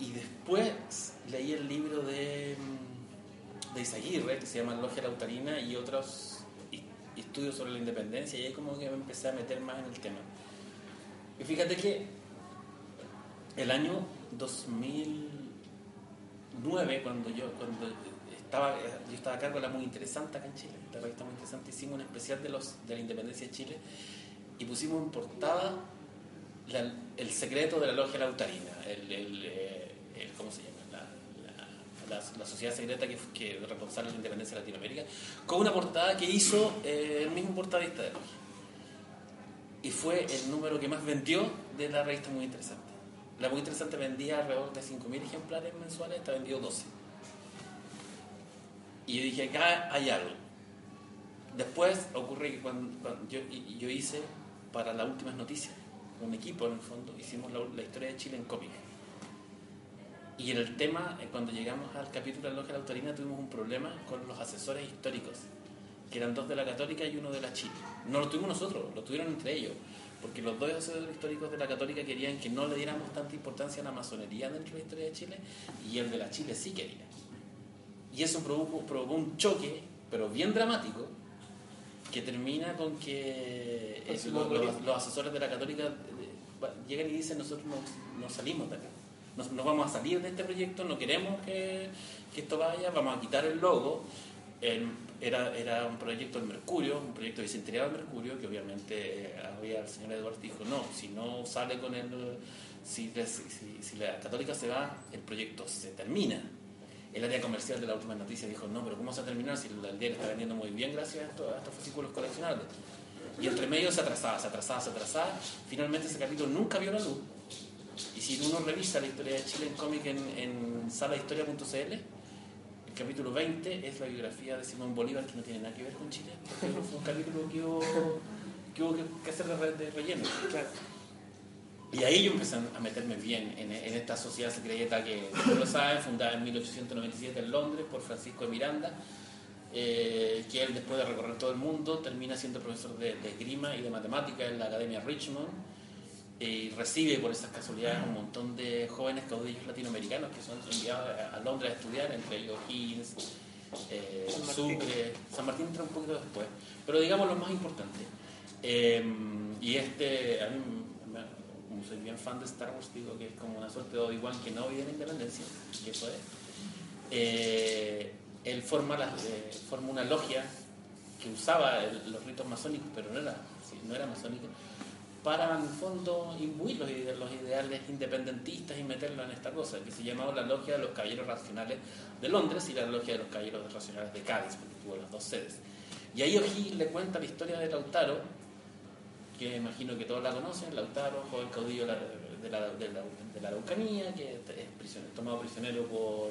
y después leí el libro de, de Isaguirre, que se llama Logia Lautarina, y otros estudios sobre la independencia, y ahí como que me empecé a meter más en el tema. Y fíjate que el año 2000, 2009, cuando yo, cuando estaba, yo estaba a cargo de la Muy Interesante acá en Chile, la Muy Interesante, hicimos un especial de, los, de la independencia de Chile y pusimos en portada el secreto de la logia lautarina, el, el, eh, ¿cómo se llama? La, la, sociedad secreta que, que responsable de la independencia de Latinoamérica, con una portada que hizo eh, el mismo portadista de logia. Y fue el número que más vendió de la revista Muy Interesante. La Muy Interesante vendía alrededor de 5.000 ejemplares mensuales, esta vendió 12. Y yo dije, acá hay algo. Después ocurre que cuando, yo, yo, hice para las últimas noticias, un equipo en el fondo, hicimos la, historia de Chile en cómic. Y en el tema, eh, cuando llegamos al capítulo de la la Autorina, tuvimos un problema con los asesores históricos, que eran dos de la Católica y uno de la Chile. No lo tuvimos nosotros, lo tuvieron entre ellos, porque los dos asesores históricos de la Católica querían que no le diéramos tanta importancia a la masonería dentro de la historia de Chile, y el de la Chile sí quería. Y eso provocó, un choque, pero bien dramático, que termina con que los, asesores de la católica eh, llegan y dicen nosotros no, salimos de acá, nos, vamos a salir de este proyecto, no queremos que, esto vaya, vamos a quitar el logo. era, era un proyecto del Mercurio, un proyecto bicentenario del Mercurio, que obviamente eh, había el señor Eduardo dijo, no, si no sale con el, si, si la católica se va, el proyecto se termina el área comercial de la última noticia dijo, no, pero ¿cómo se va a si el diario está vendiendo muy bien gracias a estos, fascículos coleccionables? Y entre medio se atrasaba, se atrasaba, se atrasaba. Finalmente ese capítulo nunca vio la luz. Y si uno revisa la historia de Chile en cómic en, en salahistoria.cl, el capítulo 20 es la biografía de Simón Bolívar, que no tiene nada que ver con Chile, porque fue un capítulo que hubo que, hubo que hacer de, relleno. Y ahí yo empecé a meterme bien en, esta sociedad secreta que, como lo saben, fundada en 1897 en Londres por Francisco de Miranda, eh, que él después de recorrer todo el mundo termina siendo profesor de, esgrima y de matemática en la Academia Richmond y recibe por esas casualidades un montón de jóvenes caudillos latinoamericanos que son enviados a Londres a estudiar, entre ellos Higgins, eh, Sucre, San Martín entra un poquito después, pero digamos lo más importante. Eh, y este, a mí soy bien fan de Star Wars, digo que es como una suerte de Obi-Wan que no vive en independencia, que eso es. Eh, él forma, eh, forma una logia que usaba los ritos masónicos, pero no era, no era masónico, para en el fondo imbuir los, ideales independentistas y meterlo en esta cosa, que se llamaba la Logia de los Caballeros Racionales de Londres y la Logia de los Caballeros Racionales de Cádiz, porque tuvo las dos sedes. Y ahí O'Higgins le cuenta la historia de Lautaro, que imagino que todos la conocen, Lautaro, joven caudillo de la, de la, de la Araucanía, que es tomado prisionero por,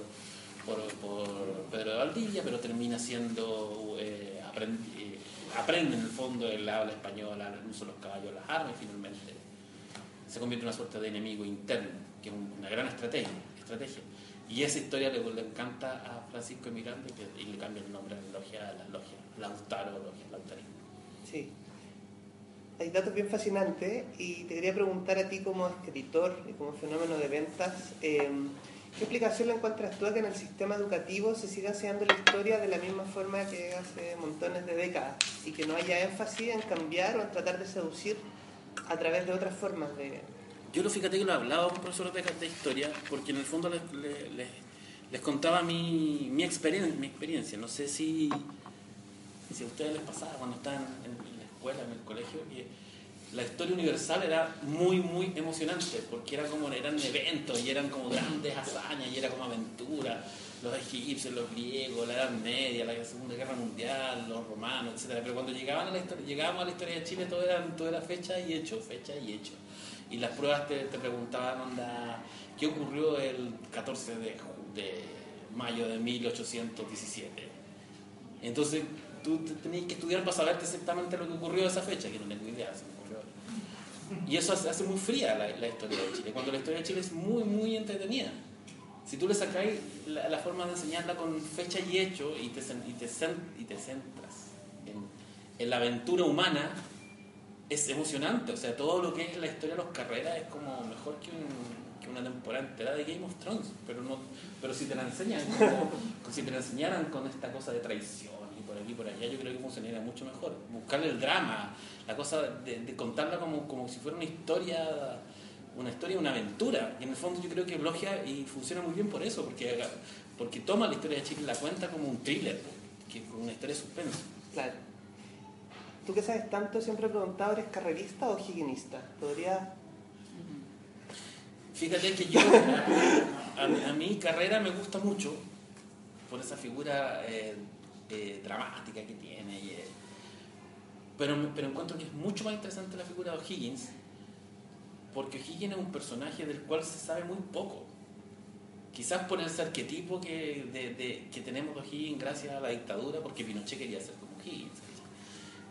por, Pedro de Valdivia, pero termina siendo, eh, eh, aprende, en el fondo el habla española, el uso de los caballos, las armas, y finalmente se convierte en una suerte de enemigo interno, que es una gran estrategia. estrategia. Y esa historia le, encanta a Francisco Miranda y, le cambia el nombre a la logia, a la logia Lautaro, logia Lautarismo. Sí, hay datos bien fascinantes y te quería preguntar a ti como escritor y como fenómeno de ventas, em, ¿qué explicación le encuentras tú a que en el sistema educativo se siga enseñando la historia de la misma forma que hace montones de décadas y que no haya énfasis en cambiar o en tratar de seducir a través de otras formas de... Yo lo fíjate que lo hablaba con profesores de, de, historia porque en el fondo les, les, les contaba mi, mi, experiencia, mi experiencia. No sé si, si a ustedes les pasaba cuando estaban en, en el colegio, y la historia universal era muy, muy emocionante, porque era como, eran eventos y eran como grandes hazañas y era como aventura. Los egipcios, los griegos, la Edad Media, la Segunda Guerra Mundial, los romanos, etc. Pero cuando llegaban a la historia, llegábamos a la historia de Chile, todo era, todo era fecha y hecho, fecha y hecho. Y las pruebas te, te preguntaban, onda, ¿qué ocurrió el 14 de, de mayo de 1817? Entonces, tú tenías que estudiar para saber exactamente lo que ocurrió esa fecha, que no tengo idea, se me ocurrió. Y eso hace, muy fría la, historia de Chile, cuando la historia de Chile es muy, muy entretenida. Si tú le sacáis la, forma de enseñarla con fecha y hecho y te, y te, y te centras en, en, la aventura humana, es emocionante. O sea, todo lo que es la historia de los carreras es como mejor que, que una temporada entera de Game of Thrones. Pero, no, pero si te la enseñan, como, si te la enseñaran con esta cosa de traición por aquí por allá, yo creo que funcionaría mucho mejor. Buscarle el drama, la cosa de, contarla como, como si fuera una historia una historia, una aventura. Y en el fondo yo creo que Blogia y funciona muy bien por eso, porque, porque toma la historia de Chile y la cuenta como un thriller, que como una historia de suspenso. Claro. Tú que sabes tanto, siempre he preguntado, ¿eres carrerista o higuinista? ¿Podría...? Fíjate que yo, a, mi carrera me gusta mucho por esa figura eh, eh, dramática que tiene. Eh, pero, pero encuentro que es mucho más interesante la figura de O'Higgins, porque O'Higgins es un personaje del cual se sabe muy poco. Quizás por ese arquetipo que, de, que tenemos de O'Higgins gracias a la dictadura, porque Pinochet quería ser como O'Higgins.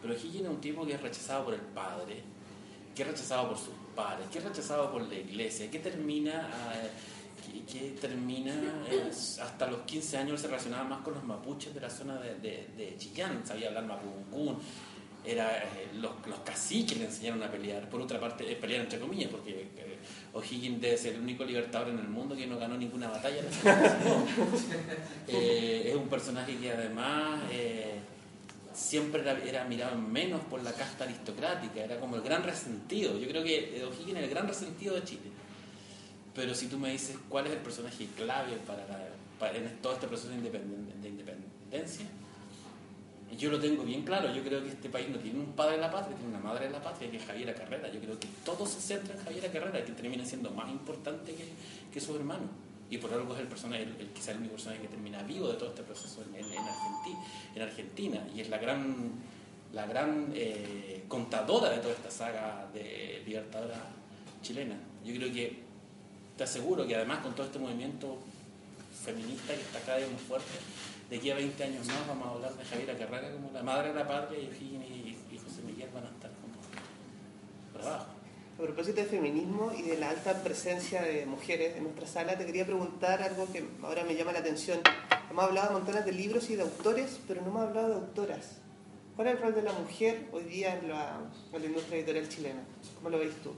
Pero O'Higgins es un tipo que es rechazado por el padre, que es rechazado por sus padres, que es rechazado por la iglesia, que termina, que, termina hasta los 15 años se relacionaba más con los mapuches de la zona de, de, Chillán, sabía hablar mapucún, era eh, los, los, caciques le enseñaron a pelear, por otra parte, eh, pelear entre comillas, porque eh, O'Higgins debe ser el único libertador en el mundo que no ganó ninguna batalla. es un personaje que además siempre era, mirado menos por la casta aristocrática, era como el gran resentido. Yo creo que O'Higgins es el gran resentido de Chile. Pero si tú me dices cuál es el personaje clave para, en todo este proceso de, independencia, yo lo tengo bien claro. Yo creo que este país no tiene un padre de la patria, tiene una madre de la patria, que es Javiera Carrera. Yo creo que todo se centra en Javiera Carrera, que termina siendo más importante que, que su hermano y por algo es el personaje, el, quizá el único personaje que termina vivo de todo este proceso en, en, Argentina, y es la gran, la gran eh, contadora de toda esta saga de libertadora chilena. Yo creo que te aseguro que además con todo este movimiento feminista que está cada vez más fuerte, de aquí a 20 años más vamos a hablar de Javiera Carraga como la madre de la patria y y, y José Miguel van a estar como por abajo. A propósito de feminismo y de la alta presencia de mujeres en nuestra sala, te quería preguntar algo que ahora me llama la atención. Hemos hablado de montones de libros y de autores, pero no hemos hablado de autoras. ¿Cuál es el rol de la mujer hoy día en la, industria editorial chilena? ¿Cómo lo veis tú?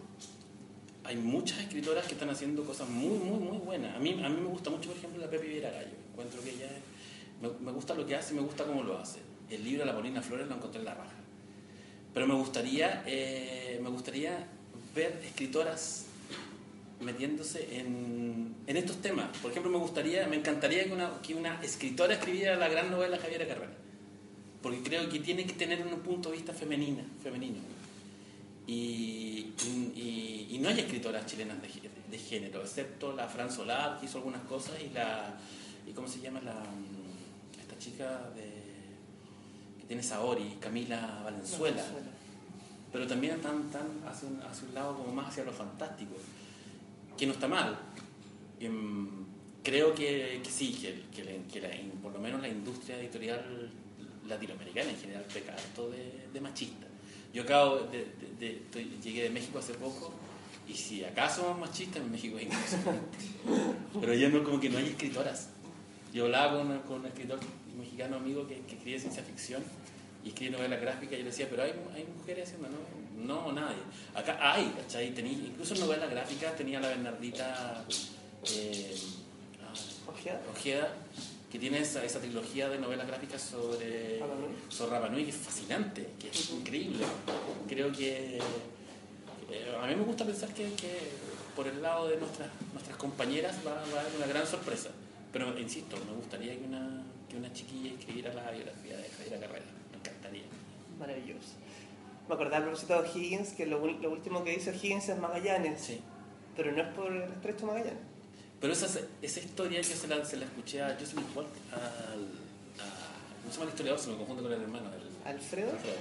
Hay muchas escritoras que están haciendo cosas muy, muy, muy buenas. A mí, a mí me gusta mucho, por ejemplo, la Pepe Viera Gallo. Encuentro que ella me, me, gusta lo que hace y me gusta cómo lo hace. El libro de la Paulina Flores lo encontré en la raja. Pero me gustaría, eh, me gustaría ver escritoras metiéndose en, en, estos temas. Por ejemplo, me gustaría, me encantaría que una, que una escritora escribiera la gran novela Javiera Carrera, porque creo que tiene que tener un punto de vista femenina, femenino. Y, y, no hay escritoras chilenas de, de, género, excepto la Fran Solar, que hizo algunas cosas, y la, y ¿cómo se llama? La, esta chica de, que tiene Saori, Camila Valenzuela pero también están, hacia, un, hacia, un, lado como más hacia lo fantástico, que no está mal. Em, creo que, que sí, que, que, por lo menos la industria editorial latinoamericana en general peca harto de, de machista. Yo acabo de, llegué de México hace poco y si acaso más machista en México es Pero ya no, como que no hay escritoras. Yo hablaba con, con un escritor mexicano amigo que, que escribe ciencia ficción y escribe novelas gráficas, yo le decía, pero hay, hay mujeres haciendo, no, no, nadie. Acá hay, ¿cachai? Tenía, incluso en novelas gráficas tenía la Bernardita eh, Ojeda, que tiene esa, esa, trilogía de novelas gráficas sobre, sobre Rapanui, que es fascinante, que es increíble. Creo que eh, a mí me gusta pensar que, que, por el lado de nuestras, nuestras compañeras va, a haber una gran sorpresa. Pero insisto, me gustaría que una, que una chiquilla escribiera la biografía de Javier Carrera maravilloso. Me acordaba a propósito de Higgins que lo, lo, último que hizo Higgins es Magallanes. Sí. Pero no es por el estrecho Magallanes. Pero esa, esa historia yo se la, se la escuché a Jocelyn Holt, al, ¿cómo se llama el historiador? Se me confunde con el hermano. ¿Alfredo? Alfredo.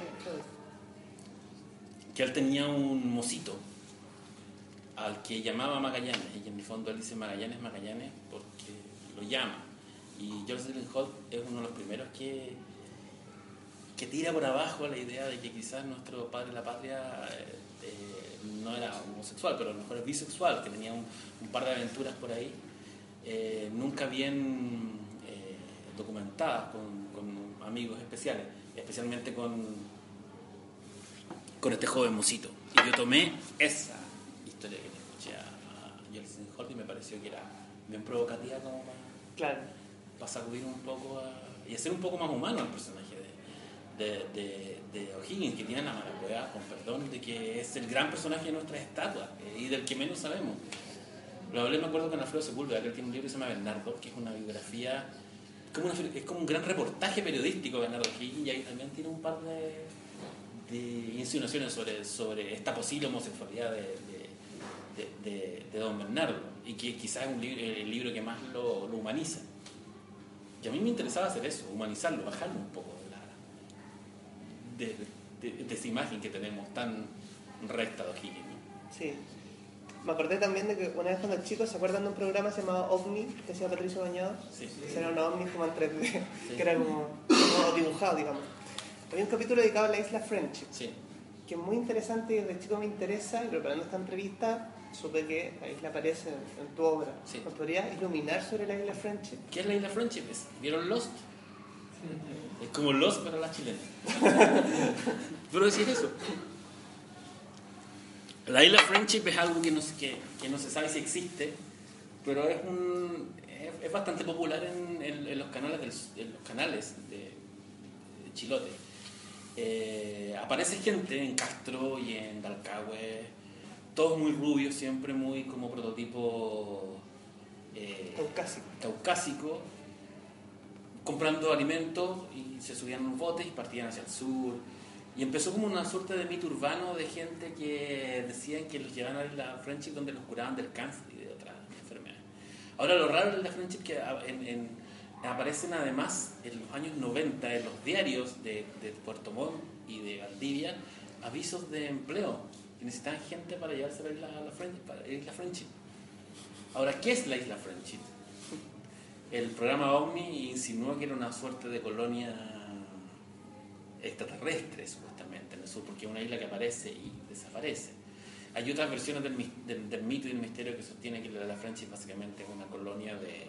Que él tenía un mocito al que llamaba Magallanes, y en el fondo él dice Magallanes, Magallanes, porque lo llama. Y Jocelyn Holt es uno de los primeros que que tira por abajo la idea de que quizás nuestro padre la patria eh, eh, no era homosexual, pero a lo mejor es bisexual, que tenía un, par de aventuras por ahí, eh, nunca bien documentadas con, amigos especiales, especialmente con, con este joven musito. Y yo tomé esa historia que le escuché a Jelsin Holt y me pareció que era bien provocativa como para, claro. para sacudir un poco y hacer un poco más humano al personaje de, de, de O'Higgins, que tiene la mala prueba, con perdón, de que es el gran personaje de nuestras estatuas eh, y del que menos sabemos. Lo hablé, me acuerdo con Alfredo Sepúlveda, que tiene un libro que se llama Bernardo, que es una biografía, como una- es como un gran reportaje periodístico de Bernardo O'Higgins, y ahí también tiene un par de, de insinuaciones sobre, sobre esta posible homosexualidad de- de- de don Bernardo, y que quizás es un libro, el libro que más lo, lo humaniza. Y a mí me interesaba hacer eso, humanizarlo, bajarlo un poco de, de, de- esa imagen que tenemos tan recta de O'Higgins. ¿no? Sí. Me acordé también de que una vez cuando chicos se acuerdan de un programa llamado OVNI que hacía Patricio Bañado. Sí. Ese Era un ovni como en 3D, Sí. que era como, como dibujado, digamos. Había un capítulo dedicado a la isla Friendship, Sí. que es muy interesante y desde chico me interesa. Y preparando esta entrevista, supe que la isla aparece en, en tu obra. Sí. ¿Me podrías iluminar sobre la isla Friendship? ¿Qué es la isla Friendship? ¿Es- ¿Vieron Lost? Es como Lost para las chilenas. Pero decir eso. La isla Friendship es algo que no, que, que no se sabe si existe, pero es, un, es, es bastante popular en, en- en los canales, del- en los canales de, de Chilote. Eh, aparece gente en Castro y en Dalcahue, todos muy rubios, siempre muy como prototipo eh, Caucásico. caucásico, comprando alimentos y se subían en los botes y partían hacia el sur. Y empezó como una suerte de mito urbano de gente que decían que los llevaban a la Friendship donde los curaban del cáncer y de otras enfermedades. Ahora lo raro de la Friendship que a- en- en- aparecen además en los años 90 en los diarios de, de Puerto Montt y de Valdivia avisos de empleo que necesitaban gente para llevarse a la la Friendship, para la Friendship. Ahora, ¿qué es la isla Friendship? El programa OVNI insinuó que era una suerte de colonia extraterrestre, supuestamente, en el sur, porque es una isla que aparece y desaparece. Hay otras versiones del, del- del mito y del misterio que sostienen que la isla Friendship básicamente es una colonia de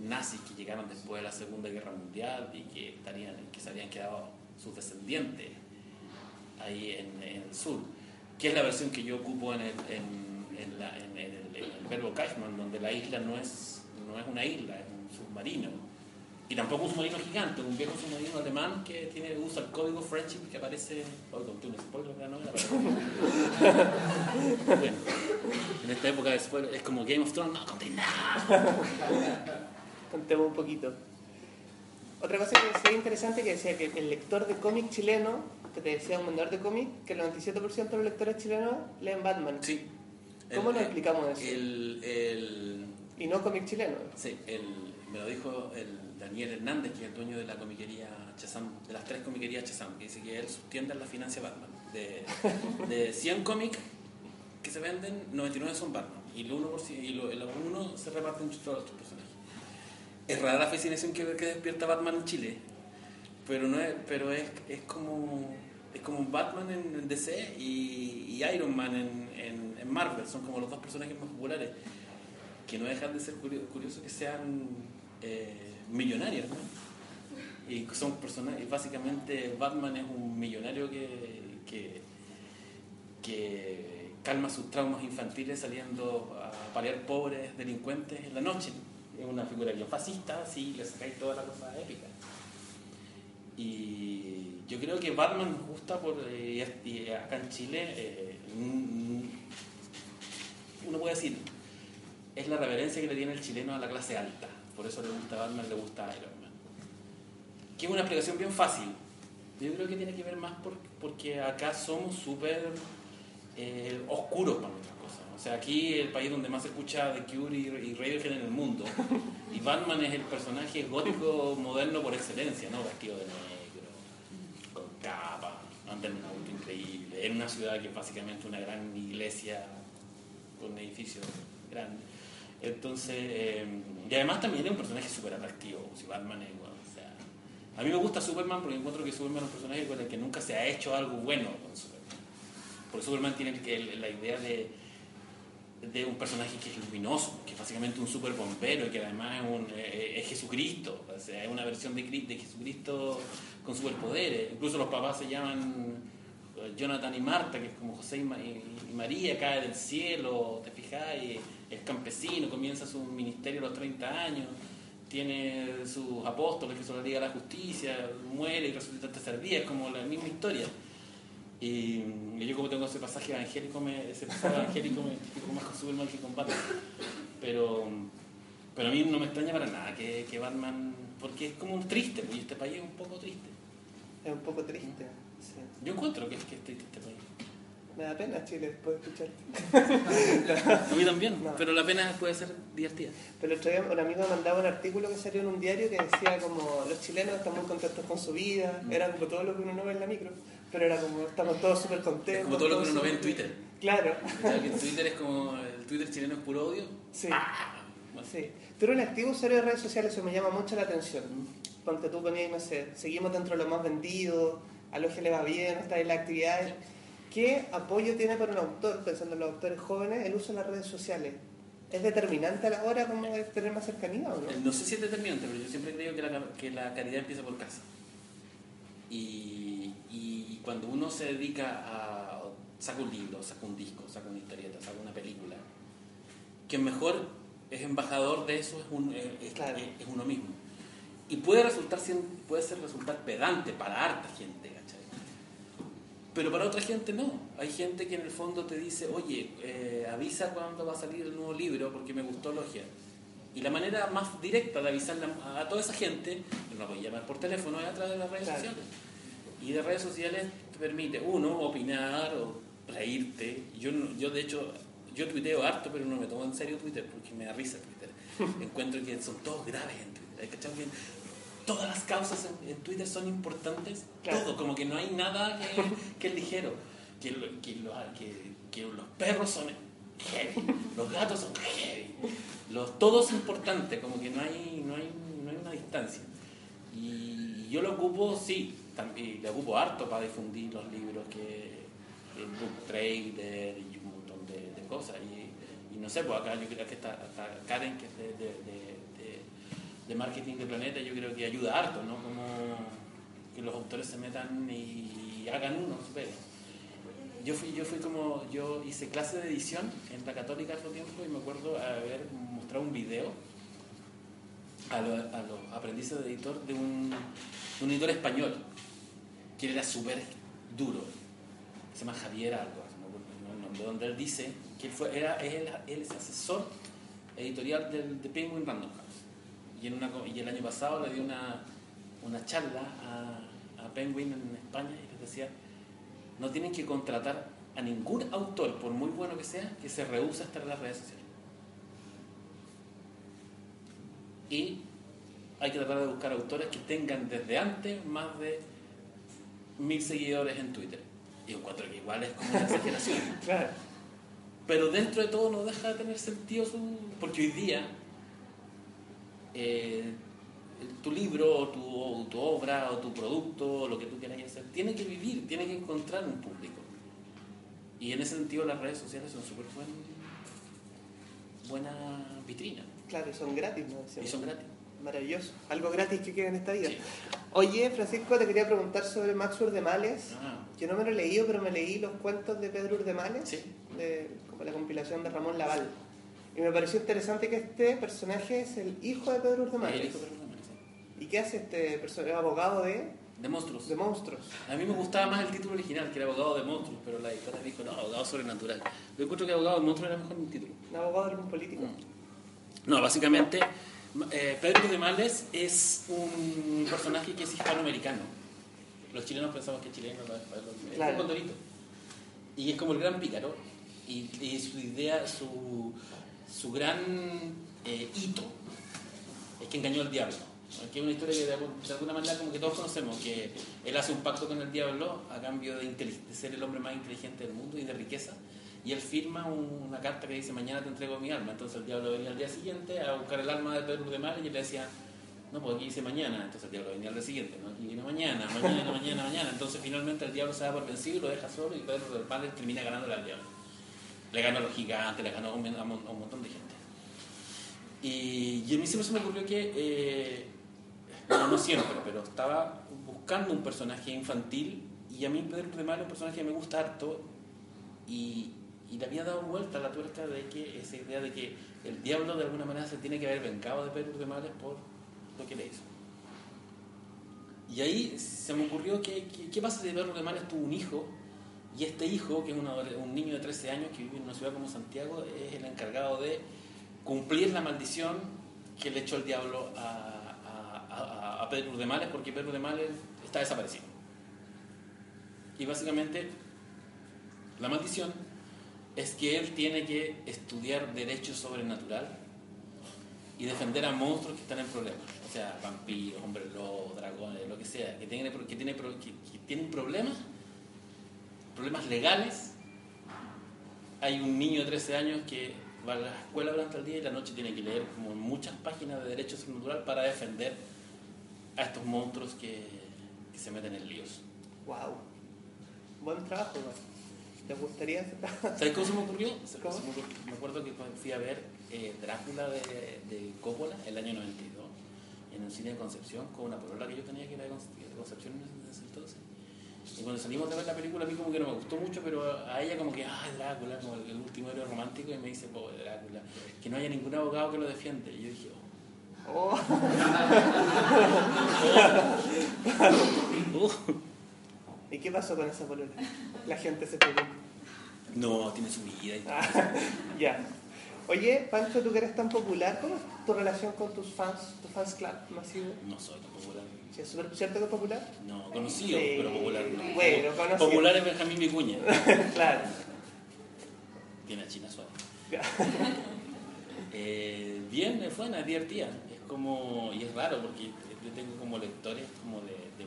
nazis que llegaron después de la Segunda Guerra Mundial y que, estarían, que se habían quedado sus descendientes ahí en, en el sur, que es la versión que yo ocupo en el, en, en la- el- el verbo Cashman, donde la isla no es, no es una isla, es submarino. Y tampoco un submarino gigante, un viejo submarino alemán que tiene, usa el código Friendship que aparece. Hoy conté un spoiler de la novela, pero- bueno, en esta época de spoiler es como Game of Thrones, no conté nada. Contemos un poquito. Otra cosa que decía interesante que decía que el lector de cómic chileno, que te decía un vendedor de cómic, que el 97% de los lectores chilenos leen Batman. Sí. ¿Cómo El- nos explicamos eso? El, el, Y no cómic chileno. sí, el, me lo dijo el Daniel Hernández, que es el dueño de la comiquería Chazam, de las tres comiquerías Chazam, que dice que él sus tiendas las financia Batman. De, de 100 cómics que se venden, 99 son Batman. Y el 1%, y lo, el 1 se reparte entre todos los personajes. Es rara la fascinación que, despierta Batman en Chile, pero no es, pero es, es como es como Batman en DC y, Iron Man en, Marvel, son como los dos personajes más populares, que no dejan de ser curio- curiosos que sean eh. Y son personajes, básicamente Batman es un millonario que, que, que calma sus traumas infantiles saliendo a paliar pobres delincuentes en la noche. Es una figura bien fascista, así le sacáis toda la cosa épica. Y yo creo que Batman nos gusta por, eh, y acá en Chile, eh, uno puede decir, es la reverencia que le tiene el chileno a la clase alta. Por eso le gusta Batman, le gusta Iron Man. Que es una explicación bien fácil. Yo creo que tiene que ver más por- porque acá somos súper eh, oscuros para nuestras cosas. O sea, aquí el país donde más se escucha The Cure y, y Radiohead en el mundo. Y Batman es el personaje gótico moderno por excelencia, ¿no? Vestido de negro, con capa, anda en un auto increíble, en una ciudad que es básicamente una gran iglesia con edificios grandes. Entonces, eh, y además también es un personaje súper atractivo. Si Batman es, bueno, o sea, a mí me gusta Superman porque encuentro que Superman es un personaje con el que nunca se ha hecho algo bueno con Superman. Porque Superman tiene la idea de, de un personaje que es luminoso, que es básicamente un super bombero y que además es, un, eh, es Jesucristo, o sea, es una versión de, de Jesucristo con superpoderes. Incluso los papás se llaman eh, Jonathan y Marta, que es como José y, Ma- y- y María, cae del cielo, te fijas, y es campesino, comienza su ministerio a los 30 años. tiene sus apóstoles que son la Liga de la Justicia, muere y resucita el tercer día, es como la misma historia. Y, y yo como tengo ese pasaje evangélico, me, ese pasaje evangélico me identifico más con Superman que con Batman. Pero, pero a mí no me extraña para nada que, que Batman, porque es como un triste, y este país es un poco triste. Es un poco triste. Sí. Yo encuentro que es, que es triste este país. Me da pena Chile después de escucharte. A mí también, No. pero la pena puede ser divertida. Pero el otro día un amigo me mandaba un artículo que salió en un diario que decía como los chilenos están muy contentos con su vida, era como todo lo que uno no ve en la micro, pero era como estamos todos súper contentos. Es como todo lo que uno ve en Twitter. Claro, ¿Sabes que en Twitter es como el Twitter chileno es puro odio? sí. Bueno, Sí. Tú eres un activo usuario de redes sociales, eso me llama mucho la atención. Ponte tú ponías, no sé, seguimos dentro de lo más vendido, a los que le va bien, está en las actividades. ¿Qué apoyo tiene para un autor, pensando en los autores jóvenes, el uso de las redes sociales? ¿Es determinante a la hora como de tener más cercanía o no? No sé si es determinante, pero yo siempre creo que la, que la caridad empieza por casa. Y, y cuando uno se dedica a. saca un libro, saca un disco, saca una historieta, saca una película, que mejor es embajador de eso es, un- es, es- Claro. es- es uno mismo. Y puede resultar puede ser resultar pedante para harta gente. Pero para otra gente no. Hay gente que en el fondo te dice, oye, eh, avisa cuándo va a salir el nuevo libro porque me gustó Logia. Y la manera más directa de avisar a, toda esa gente, no voy a llamar por teléfono, es a través de las redes Claro. sociales. Y de redes sociales te permite, uno, opinar o reírte. Yo, yo de hecho, yo tuiteo harto, pero no me tomo en serio Twitter porque me da risa Twitter. Encuentro que son todos graves en Twitter. ¿Hay cachado que todas las causas en, en Twitter son importantes? Claro. Todo, como que no hay nada que, que es ligero. Que, lo- que, lo- que- que los perros son heavy, los gatos son heavy, los, todo es importante, como que no hay, no hay, no hay una distancia. Y yo lo ocupo, sí, también, lo ocupo harto para difundir los libros que el book trader y un montón de, de cosas. Y, y no sé, pues acá yo creo que está, está Karen, que es de, de, de- de- marketing de Planeta, yo creo que ayuda harto, ¿no? Como que los autores se metan y hagan uno, pega. Yo fui, yo fui como, yo hice clase de edición en la Católica hace tiempo y me acuerdo haber mostrado un video a, lo- a los aprendices de editor de un, un editor español que era súper duro. Se llama Javier algo, no nombre, donde él dice que él, fue, era, él, él es asesor editorial del, de Penguin Random. Y, en una, y el año pasado le dio una, una charla a, a Penguin en España y les decía, no tienen que contratar a ningún autor, por muy bueno que sea, que se rehúse a estar en las redes sociales. Y hay que tratar de buscar autores que tengan desde antes más de mil seguidores en Twitter. Y encuentro que igual es como una exageración. Claro. Pero dentro de todo no deja de tener sentido su... Porque hoy día eh, tu libro o tu, o tu obra o tu producto o lo que tú quieras hacer tiene que vivir, tiene que encontrar un público. Y en ese sentido las redes sociales son súper buen, buena vitrina Claro, y son gratis, ¿no? y son gratis. Maravilloso. Algo gratis que queda en esta vida. Sí. Oye, Francisco, te quería preguntar sobre Max Urdemales. Ah, Yo no me lo he leído, pero me leí los cuentos de Pedro Urdemales, Sí. de, como la compilación de Ramón Laval. Y me pareció interesante que este personaje es el hijo de Pedro Urdemales. el hijo de Pedro Urdemales, sí. ¿Y qué hace este personaje? Abogado de, de monstruos. de monstruos. A mí me gustaba más el título original, que era abogado de monstruos, pero la editora dijo, no, abogado sobrenatural. Yo encuentro que abogado de monstruos era mejor el título. Un abogado de algún político. No, básicamente, eh, Pedro de Males es un personaje que es hispanoamericano. Los chilenos pensamos que es chileno, no, es es Claro. un condorito. Y es como el gran pícaro. Y, y su idea, su, su gran eh, hito, es que engañó al diablo. Que es una historia que de, alguna manera como que todos conocemos, que él hace un pacto con el diablo a cambio de, de ser el hombre más inteligente del mundo y de riqueza. Y él firma un- una carta que dice, mañana te entrego mi alma. Entonces el diablo venía al día siguiente a buscar el alma de Pedro de Males y le decía, no, pues aquí dice mañana. Entonces el diablo venía al día siguiente, ¿no? Y viene mañana, mañana, mañana, mañana. Entonces finalmente el diablo se da por vencido y lo deja solo y Pedro de Males termina ganándole al diablo. Le ganó a los gigantes, le ganó a un, a un- montón de gente. Y, y a mí siempre se me ocurrió que, eh, bueno, no siempre, pero estaba buscando un personaje infantil y a mí Pedro de es un personaje que me gusta harto y, y le había dado vuelta a la tuerca de que esa idea de que el diablo de alguna manera se tiene que haber vengado de Pedro de por lo que le hizo. Y ahí se me ocurrió que, que- ¿qué pasa si Pedro de tuvo un hijo? Y este hijo, que es un, niño de 13 años que vive en una ciudad como Santiago, es el encargado de cumplir la maldición que le echó el diablo a, Pedro de Males, porque Pedro de Males está desaparecido. Y básicamente la maldición es que él tiene que estudiar derecho sobrenatural y defender a monstruos que están en problemas. O sea, vampiros, hombres lobos, dragones, lo que sea, que que, que tienen problemas, problemas legales. Hay un niño de 13 años que va a la escuela durante el día y la noche tiene que leer como muchas páginas de derecho sobrenatural para defender a estos monstruos que, que se meten en líos. Wow. Buen trabajo, ¿no? ¿Te gustaría hacer ¿Sabes cómo se me ocurrió? Me acuerdo que fui a ver eh, Drácula de, de Coppola el año 92 en el cine de Concepción con una polola que yo tenía que era de Concepción en ese entonces. Y cuando salimos de ver la película a mí como que no me gustó mucho, pero a ella como que, ah, Drácula, como el, el último héroe romántico, y me dice, pobre Drácula, que no haya ningún abogado que lo defiende. Y yo dije, Oh, oh, uh, ¿Y qué pasó con esa polola? La gente se pregunta. no, tiene su vida y todo. Ah, ya. Oye, Pancho, tú que eres tan popular, ¿cómo es tu relación con tus fans, tu fans club masivo? No soy tan popular. ¿Sí ¿Es súper cierto que es popular? No, conocido, Sí. pero popular. no. Bueno, conocido. Popular es Benjamín Vicuña. claro. Tiene a China suave. Ya. Eh, bien, es buena, es divertida. Es como, y es raro porque yo tengo como lectores como de, de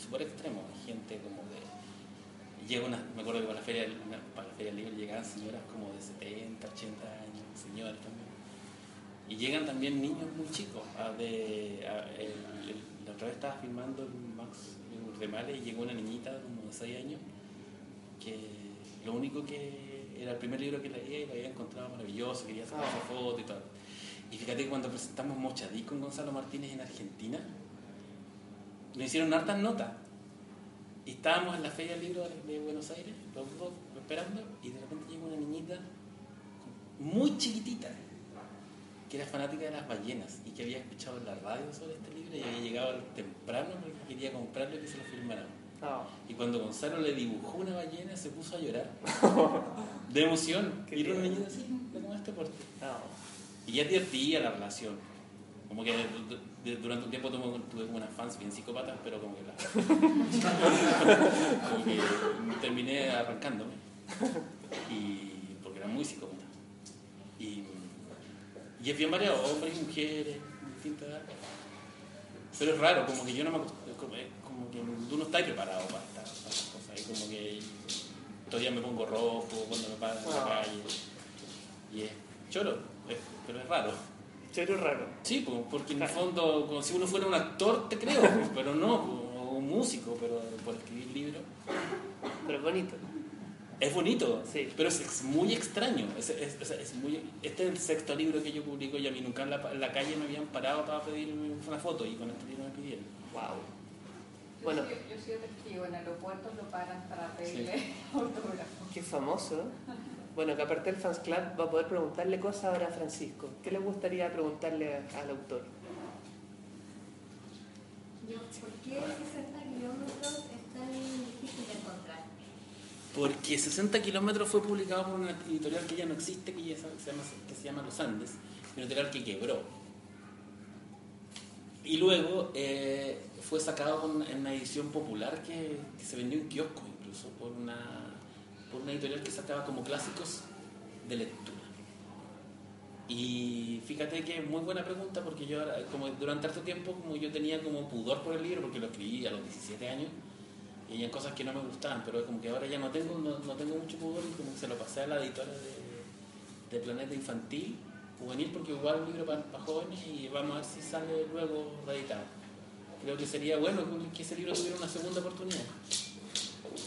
súper extremos, gente como de... Llega una, me acuerdo que para la feria, una- para la feria del libro llegaban señoras como de 70, 80 años, señores también. Y llegan también niños muy chicos. a de, a- el- el- la otra vez estaba filmando el Max Urdemale y llegó una niñita como de 6 años que lo único que era el primer libro que leía y lo había encontrado maravilloso, quería sacar Ah. esa foto y todo. Y fíjate que cuando presentamos Mochadí con Gonzalo Martínez en Argentina, nos hicieron hartas notas. Y estábamos en la Feria del Libro de Buenos Aires, los dos esperando, y de repente llegó una niñita muy chiquitita, que era fanática de las ballenas y que había escuchado en la radio sobre este libro y había llegado temprano porque quería comprarlo y que se lo firmaran. No. Y cuando Gonzalo le dibujó una ballena, se puso a llorar. De emoción. Y era una niñita así, como este porte. No. Y ya es divertida la relación. Como que du- du- durante un tiempo tuve, tuve como unas fans bien psicópatas, pero como que la. como que terminé arrancándome. Y. porque era muy psicópata. Y. Y es bien variado, hombres y mujeres, distintas edades. Pero es raro, como que yo no me como, es como que tú no estás preparado para estas, cosas. Es como que todavía me pongo rojo cuando me paran en la calle. Y es choro, es- pero es raro. Choro raro. Sí, po, porque en el fondo, como si uno fuera un actor, te creo, pero no, o un músico, pero por escribir libros. Pero bonito. Es bonito, Sí. pero es, es muy extraño. Es, es- es- es muy, este es el sexto libro que yo publico y a mí nunca en la, en la calle me habían parado para pedirme una foto y con este libro me pidieron. Wow. Bueno, Yo, sido testigo, en aeropuertos lo paran para pedirle autógrafo. qué famoso. Bueno, que aparte del Fans Club va a poder preguntarle cosas ahora a Francisco. ¿Qué le gustaría preguntarle a- al autor? ¿Por qué 60 kilómetros es tan difícil de encontrar? Porque 60 kilómetros fue publicado por una editorial que ya no existe, que, ya se, llama, que se llama Los Andes, una editorial que quebró. Y luego eh, fue sacado en una edición popular que, que se vendió en kiosco incluso, por una, por una editorial que sacaba como clásicos de lectura. Y fíjate que es muy buena pregunta porque yo como durante harto tiempo como yo tenía como pudor por el libro porque lo escribí a los 17 años y había cosas que no me gustaban, pero como que ahora ya no tengo, no, no tengo mucho pudor y como que se lo pasé a la editora de, de Planeta Infantil, juvenil, porque igual un libro para, jóvenes y vamos a ver si sale luego reeditado. Creo que sería bueno que ese libro tuviera una segunda oportunidad.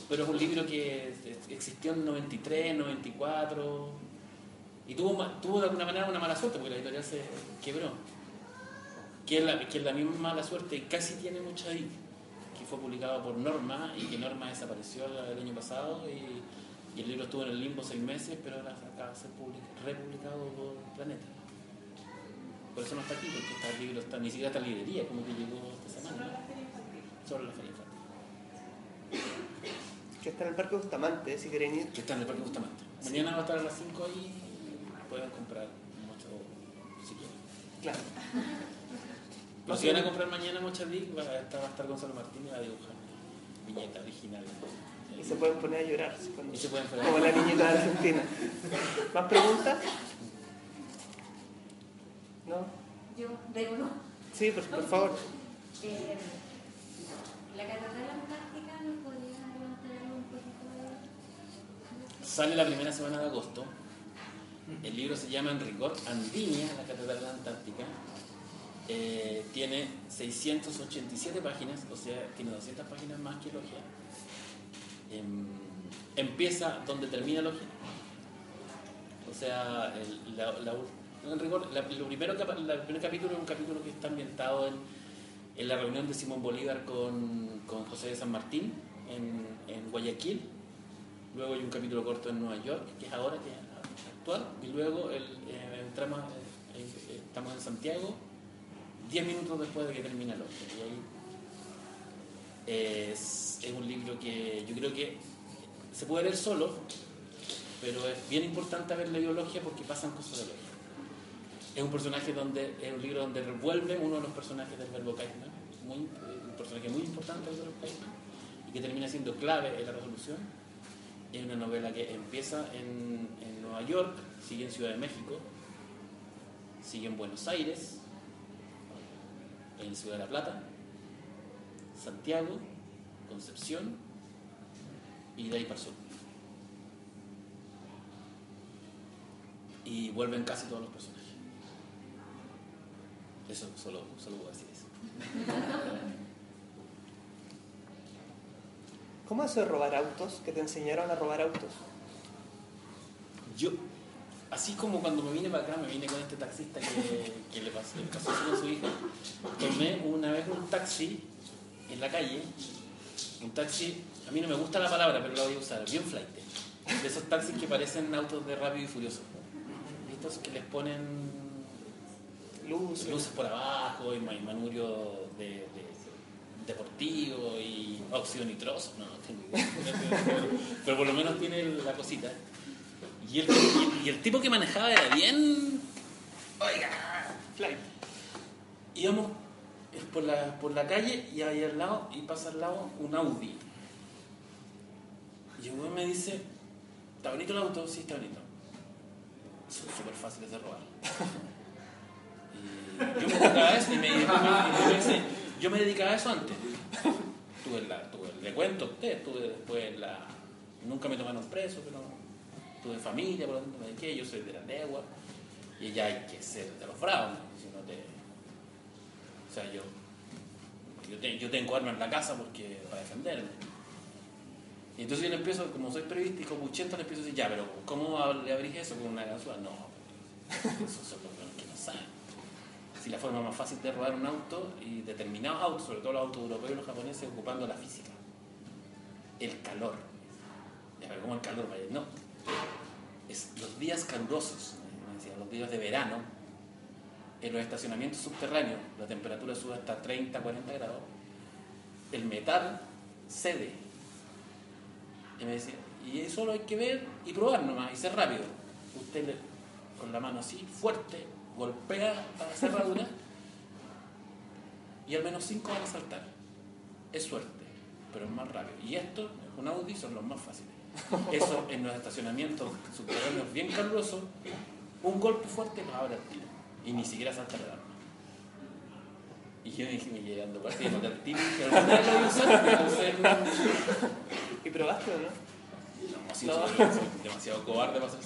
Pero es un libro que existió en 93, 94 y tuvo, tuvo de alguna manera una mala suerte porque la editorial se quebró. Que es la, que la misma mala suerte y casi tiene mucha que fue publicado por Norma y que Norma desapareció el año pasado y, y el libro estuvo en el limbo seis meses, pero ahora acaba de ser public- republicado por Planeta. Por eso no está aquí, porque está el libro, está, ni siquiera está en librería, como que llegó esta Solo semana. la feria infantil. Solo la feria infantil. Que está en el Parque Bustamante, si quieren ir. Que está en el Parque Bustamante. Mañana va a estar a las 5 ahí, pueden comprar mucho si quieren. Claro. Pero si van a comprar mañana Mochadik, va a estar, va a estar Gonzalo Martín y va a dibujar viñeta original. Y se pueden poner a llorar. cuando- Y se pueden poner- Como la niñita de Argentina. ¿Más preguntas? ¿No? Yo, de uno. Sí, por, por favor. Eh, la catedral antártica nos podría adelantar un poquito de. Sale la primera semana de agosto. El libro se llama En rigor Andinia, la Catedral de la Antártica. Eh, tiene 687 páginas, o sea, tiene 200 páginas más que Logia. Em, empieza donde termina Logia. O sea, el, lo primero, el primer capítulo es un capítulo que está ambientado en, en la reunión de Simón Bolívar con, con José de San Martín en, en Guayaquil. Luego hay un capítulo corto en Nueva York, que es ahora, que es actual. Y luego el, eh, entramos, eh, eh, estamos en Santiago, 10 minutos después de que termina el otro. Y es, un libro que yo creo que se puede leer solo, pero es bien importante haber leído Logia porque pasan cosas de Logia. Es un personaje donde, es un libro donde revuelve uno de los personajes del verbo Caisman, muy, un personaje muy importante del verbo Caisman, y que termina siendo clave en la resolución. Es una novela que empieza en, en Nueva York, sigue en Ciudad de México, sigue en Buenos Aires, en Ciudad de la Plata, Santiago, Concepción y de ahí para el sur. Y vuelven casi todos los personajes. Eso solo, solo voy a decir eso. ¿Cómo eso de robar autos? Que te enseñaron a robar autos. Yo, así como cuando me vine para acá, me vine con este taxista que, que le pasó, le pasó con su hija, tomé una vez un taxi en la calle, un taxi, a mí no me gusta la palabra, pero la voy a usar, bien flight, de esos taxis que parecen autos de rápido y furioso. Estos que les ponen Luz. luces por abajo y ma- y manubrio de, de- deportivo y óxido nitroso, no, no tengo idea. pero por lo menos tiene la cosita. Y el, el tipo que manejaba era bien... Oiga, Flight. íbamos eh, por la, por la calle y ahí al lado, y pasa al lado un Audi. Y el me dice, ¿está bonito el auto? Sí, está bonito. Son súper fáciles de robar. Y yo me dedicaba a eso y me, y yo me dedicaba a eso antes. Tuve la, tuve, le cuento a usted, tuve después la... Nunca me tomaron preso, pero tuve familia, por lo tanto me yo soy de la legua. Y ya hay que ser de los bravos, ¿no? si no te... O sea, yo, yo, te- yo tengo armas en la casa porque para defenderme. Y entonces yo le empiezo, como soy periodista y como Uchento, le empiezo a decir, ya, pero ¿cómo le abrís eso con una ganzúa? No, esos son los que no saben. Si la forma más fácil de robar un auto y determinados autos, sobre todo los autos europeos y los japoneses, ocupando la física. El calor. Ya, pero ¿cómo el calor? No. Los días calurosos, los días de verano, en los estacionamientos subterráneos, la temperatura sube hasta 30, 40 grados, el metal cede. Y me decía, y eso lo hay que ver y probar nomás, y ser rápido. Usted con la mano así, fuerte, golpea la cerradura y al menos 5 van a saltar. Es suerte, pero es más rápido. Y esto, un Audi, son los más fáciles. Eso en los estacionamientos subterráneos bien calurosos, un golpe fuerte los abre al tiro. Y ni siquiera salta el arma. Y yo dije, me llegando partida, no al tiro, pero no lo usar, ¿Y probaste o no? No, sí, No. soy, soy demasiado cobarde para hacer.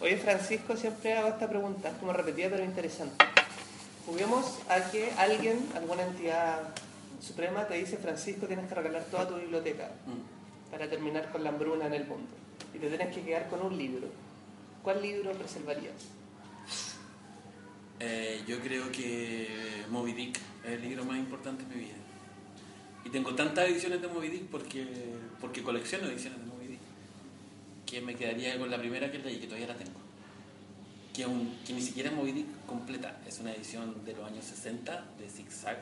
Oye, Francisco, siempre hago esta pregunta, es como repetida pero interesante. Juguemos a que alguien, alguna entidad suprema, te dice, Francisco, tienes que regalar toda tu biblioteca Mm. Para terminar con la hambruna en el mundo. Y te tienes que quedar con un libro. ¿Cuál libro preservarías? Eh, yo creo que Moby Dick es el libro más importante de mi vida. Y tengo tantas ediciones de Moby Dick porque, porque colecciono ediciones de Moby Dick que me quedaría con la primera que leí, que todavía la tengo. que, un- que ni siquiera es Moby Dick completa, es una edición de los años 60 de Zig Zag,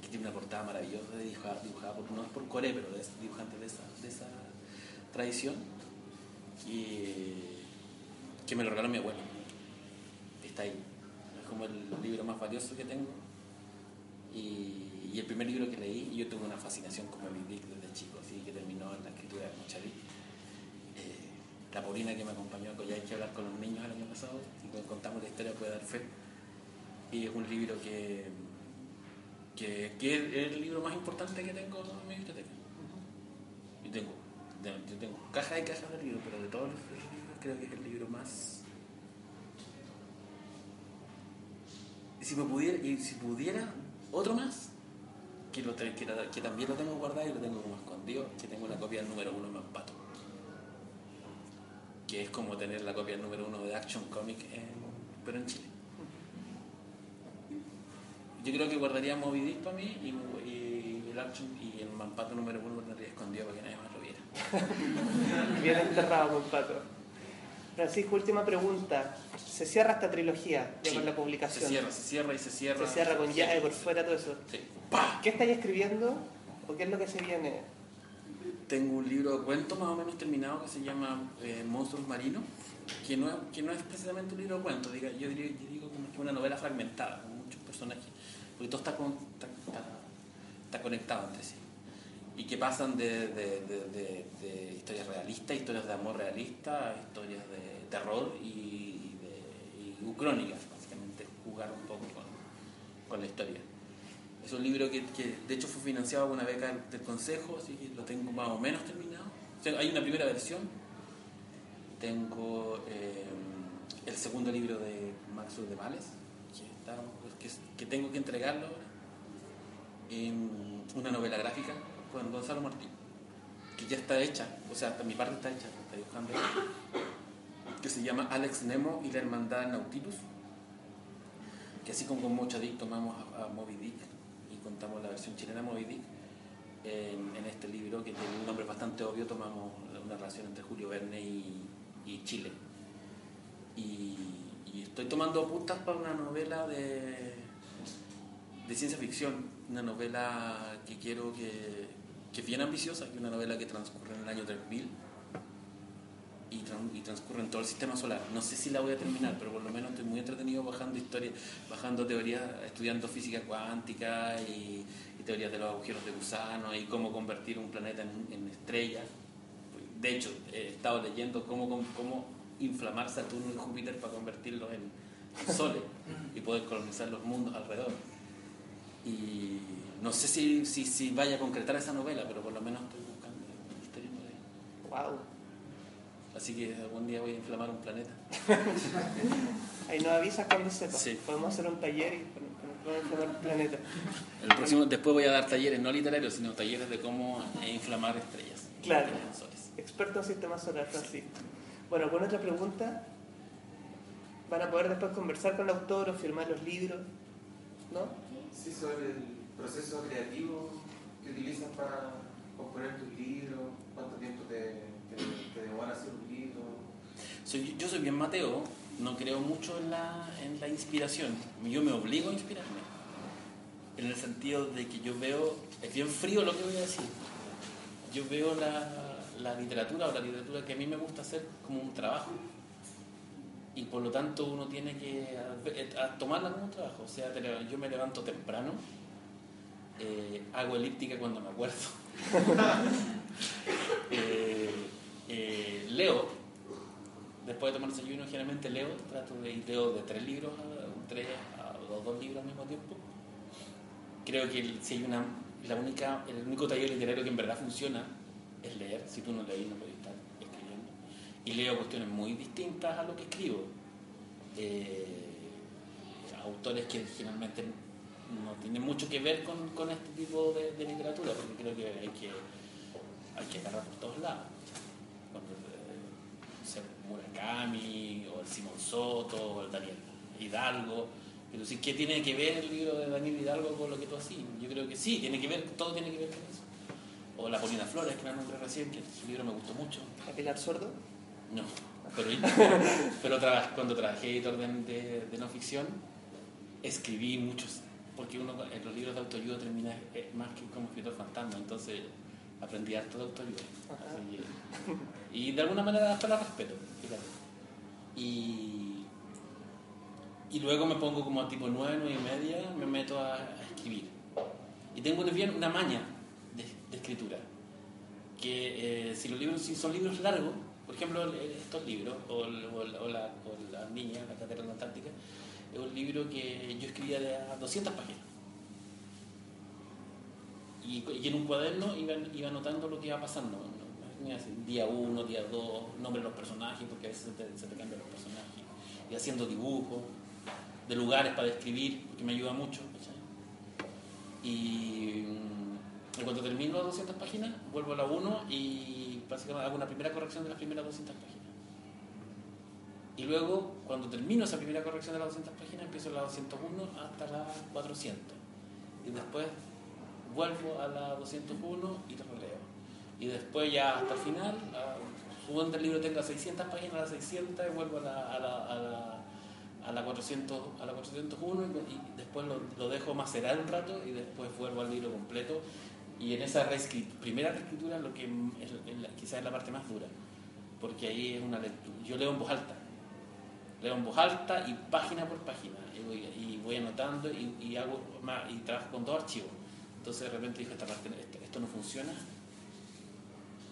que tiene una portada maravillosa, dibujada, dibujada por, no es por Core, pero es dibujante de esa, de esa tradición, y que me lo regaló mi abuelo. Está ahí, es como el libro más valioso que tengo. Y, y el primer libro que leí, yo tuve una fascinación con Moby Dick desde chico, así que terminó en la escritura de Mochaví. Eh, la Paulina que me acompañó a Coyhaique que hablar con los niños el año pasado, y cuando contamos la historia puede dar fe. Y es un libro que, que, que es el libro más importante que tengo en mi biblioteca. Yo tengo, de- yo tengo cajas y cajas de libros, pero de todos los libros creo que es el libro más... Y si, me pudiera, y si pudiera, otro más, que, lo, que, que también lo tengo guardado y lo tengo como escondido, que tengo la copia del número uno de Mampato. Que es como tener la copia del número uno de Action Comic, en- pero en Chile. Yo creo que guardaría Moby Dick para mí y, y el Action y el Mampato número uno lo tendría escondido para que nadie más lo viera. Bien enterrado, con Pato. Francisco, última pregunta. ¿Se cierra esta trilogía ya Sí, con la publicación? Se cierra, se cierra y se cierra. Se cierra con llave por fuera, todo eso. Sí. ¡Pah! ¿Qué estáis escribiendo? ¿O qué es lo que se viene? Tengo un libro de cuentos más o menos terminado que se llama eh, Monstruos Marinos, que no, es, que no es precisamente un libro de cuentos, diga, yo, diría, yo digo como que una novela fragmentada, con muchos personajes, porque todo está, con- está, está- conectado entre sí. Y que pasan de, de- de- de- historias realistas, historias de amor realista, historias de terror y, de, y crónicas, básicamente jugar un poco con, con la historia. Es un libro que, que, de hecho fue financiado con una beca del, Consejo, así que lo tengo más o menos terminado. O sea, hay una primera versión. Tengo eh, el segundo libro de Max de Males, que, está- que, tengo que entregarlo. En una novela gráfica con Gonzalo Martín, que ya está hecha, o sea, hasta mi parte está hecha, está dibujando, que se llama Alex Nemo y la Hermandad Nautilus que así como con mucho Dick tomamos a, Moby Dick y contamos la versión chilena Moby Dick, en, en este libro, que tiene un nombre bastante obvio, tomamos una relación entre Julio Verne y, y Chile. Y, y estoy tomando puntas para una novela de, de ciencia ficción, una novela que quiero que, que es bien ambiciosa, que una novela que transcurre en el año 3000 y, y transcurre en todo el sistema solar. No sé si la voy a terminar, pero por lo menos estoy muy entretenido bajando historias, bajando teorías, estudiando física cuántica y, y teorías de los agujeros de gusano y cómo convertir un planeta en, en estrella. De hecho, he estado leyendo cómo, cómo inflamar Saturno y Júpiter para convertirlos en, soles y poder colonizar los mundos alrededor. Y no sé si, si, si vaya a concretar esa novela, pero por lo menos estoy buscando historias por ahí. Wow. Así que algún día voy a inflamar un planeta. Ahí nos avisas cuando sepas. Sí. Podemos hacer un taller y poner el planeta. El próximo, después voy a dar talleres, no literarios, sino talleres de cómo inflamar estrellas. Claro. Experto en sistema solar, Francisco. Bueno, con otra pregunta, van a poder después conversar con el autor o firmar los libros, ¿no? Sí, sobre el proceso creativo que utilizas para componer tus libros, cuánto tiempo te, te, te demora hacer un libro. Soy- yo soy bien Mateo, no creo mucho en la, en la inspiración. Yo me obligo a inspirarme. En el sentido de que yo veo, es bien frío lo que voy a decir. Yo veo la, la literatura o la literatura que a mí me gusta hacer como un trabajo. Y por lo tanto uno tiene que a- tomarla como un trabajo. O sea, yo me levanto temprano, eh, hago elíptica cuando me acuerdo. Eh, eh, leo, después de tomar desayuno generalmente leo, trato de leo de tres libros a tres a dos libros al mismo tiempo. Creo que el- si hay una, la única, el único taller literario que en verdad funciona es leer. Si tú no lees no estar escribiendo. Y leo cuestiones muy distintas a lo que escribo. Eh, autores que generalmente no tienen mucho que ver con, con este tipo de, literatura, porque creo que hay que, hay que agarrar por todos lados. Cuando, eh, sé, Murakami, o el Simón Soto, o el Daniel Hidalgo. Pero sí, ¿qué tiene que ver el libro de Daniel Hidalgo con lo que tú haces? Yo creo que sí, tiene que ver, todo tiene que ver con eso. O La Polina Flores, que la nombré recién, que su libro me gustó mucho. ¿A Pilar Sordo? No, Pero, pero traba- cuando trabajé editor de, de- de no ficción, escribí muchos, porque uno en los libros de autoayuda termina eh, más que como escritor fantasma, entonces aprendí harto de autoayuda. Así y de alguna manera hasta la respeto, fíjate. Y, y luego me pongo como a tipo 9, 9 y media, me meto a, a escribir. Y tengo también una maña escritura, que eh, si los libros si son libros largos, por ejemplo el- estos libros, o, o o la, o la niña, la catedral de Antártica, es un libro que yo escribía de a 200 páginas. Y, en un cuaderno iba, anotando lo que iba pasando. Día 1, día 2, nombre de los personajes, porque a veces se te, cambian los personajes. Y haciendo dibujos de lugares para describir, porque me ayuda mucho. Y, y cuando termino las 200 páginas, vuelvo a la 1 y básicamente hago una primera corrección de las primeras 200 páginas. Y luego, cuando termino esa primera corrección de las 200 páginas, empiezo la 201 hasta la 400. Y después vuelvo a la 201 y lo releo. Y después ya hasta el final, a- supongo que el libro tenga 600 páginas, a la 600 y vuelvo a la, a la, a la, a la 400, a la 401 y, y después lo, lo dejo macerar un rato y después vuelvo al libro completo. Y en esa primera reescritura lo que quizás es la parte más dura, porque ahí es una lectura. Yo leo en voz alta, leo en voz alta y página por página y voy, anotando y, hago y trabajo con dos archivos. Entonces de repente dije esta parte esto, no funciona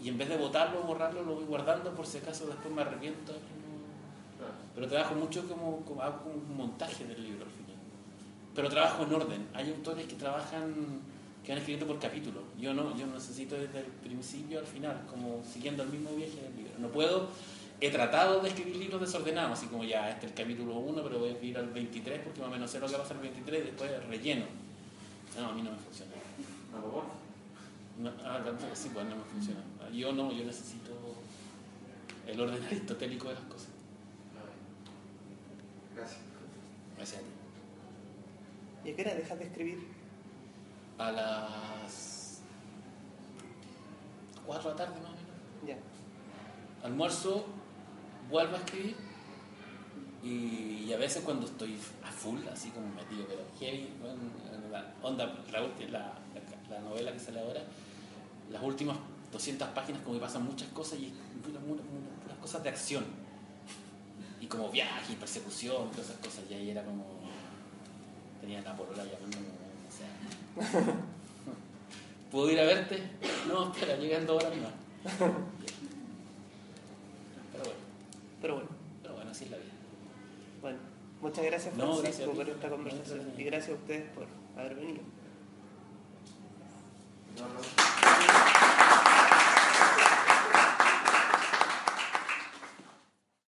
y en vez de botarlo borrarlo lo voy guardando por si acaso después me arrepiento. Pero trabajo mucho como, como hago un montaje del libro al final. Pero trabajo en orden. Hay autores que trabajan que van escribiendo por capítulo yo no yo necesito desde el principio al final como siguiendo el mismo viaje del libro no puedo he tratado de escribir libros desordenados, así como ya este es el capítulo 1, pero voy a escribir al 23 porque más o menos sé lo que va a pasar el 23 y después relleno. No, a mí no me funciona. No, ah, sí, pues no me funciona. Yo no, yo necesito el orden aristotélico de las cosas. Gracias. Gracias a ti. ¿Y a qué hora dejas de escribir? A las 4 de la tarde más o menos. Ya. almuerzo, vuelvo a escribir y, y a veces cuando estoy a full, así como metido, pero heavy, bueno, en la onda, la, la, la- la novela que sale ahora, las últimas 200 páginas como que pasan muchas cosas y es pura- pura- pura- puras cosas de acción. Y como viaje y persecución, todas esas cosas, y ahí era como... Tenía la polola llamándome. ¿Puedo ir a verte? No, espera, llegan dos horas más. Pero bueno, Pero bueno, pero bueno, así es la vida. bueno. Muchas gracias No, Francisco gracias por esta conversación y gracias a ustedes por haber venido. No, no.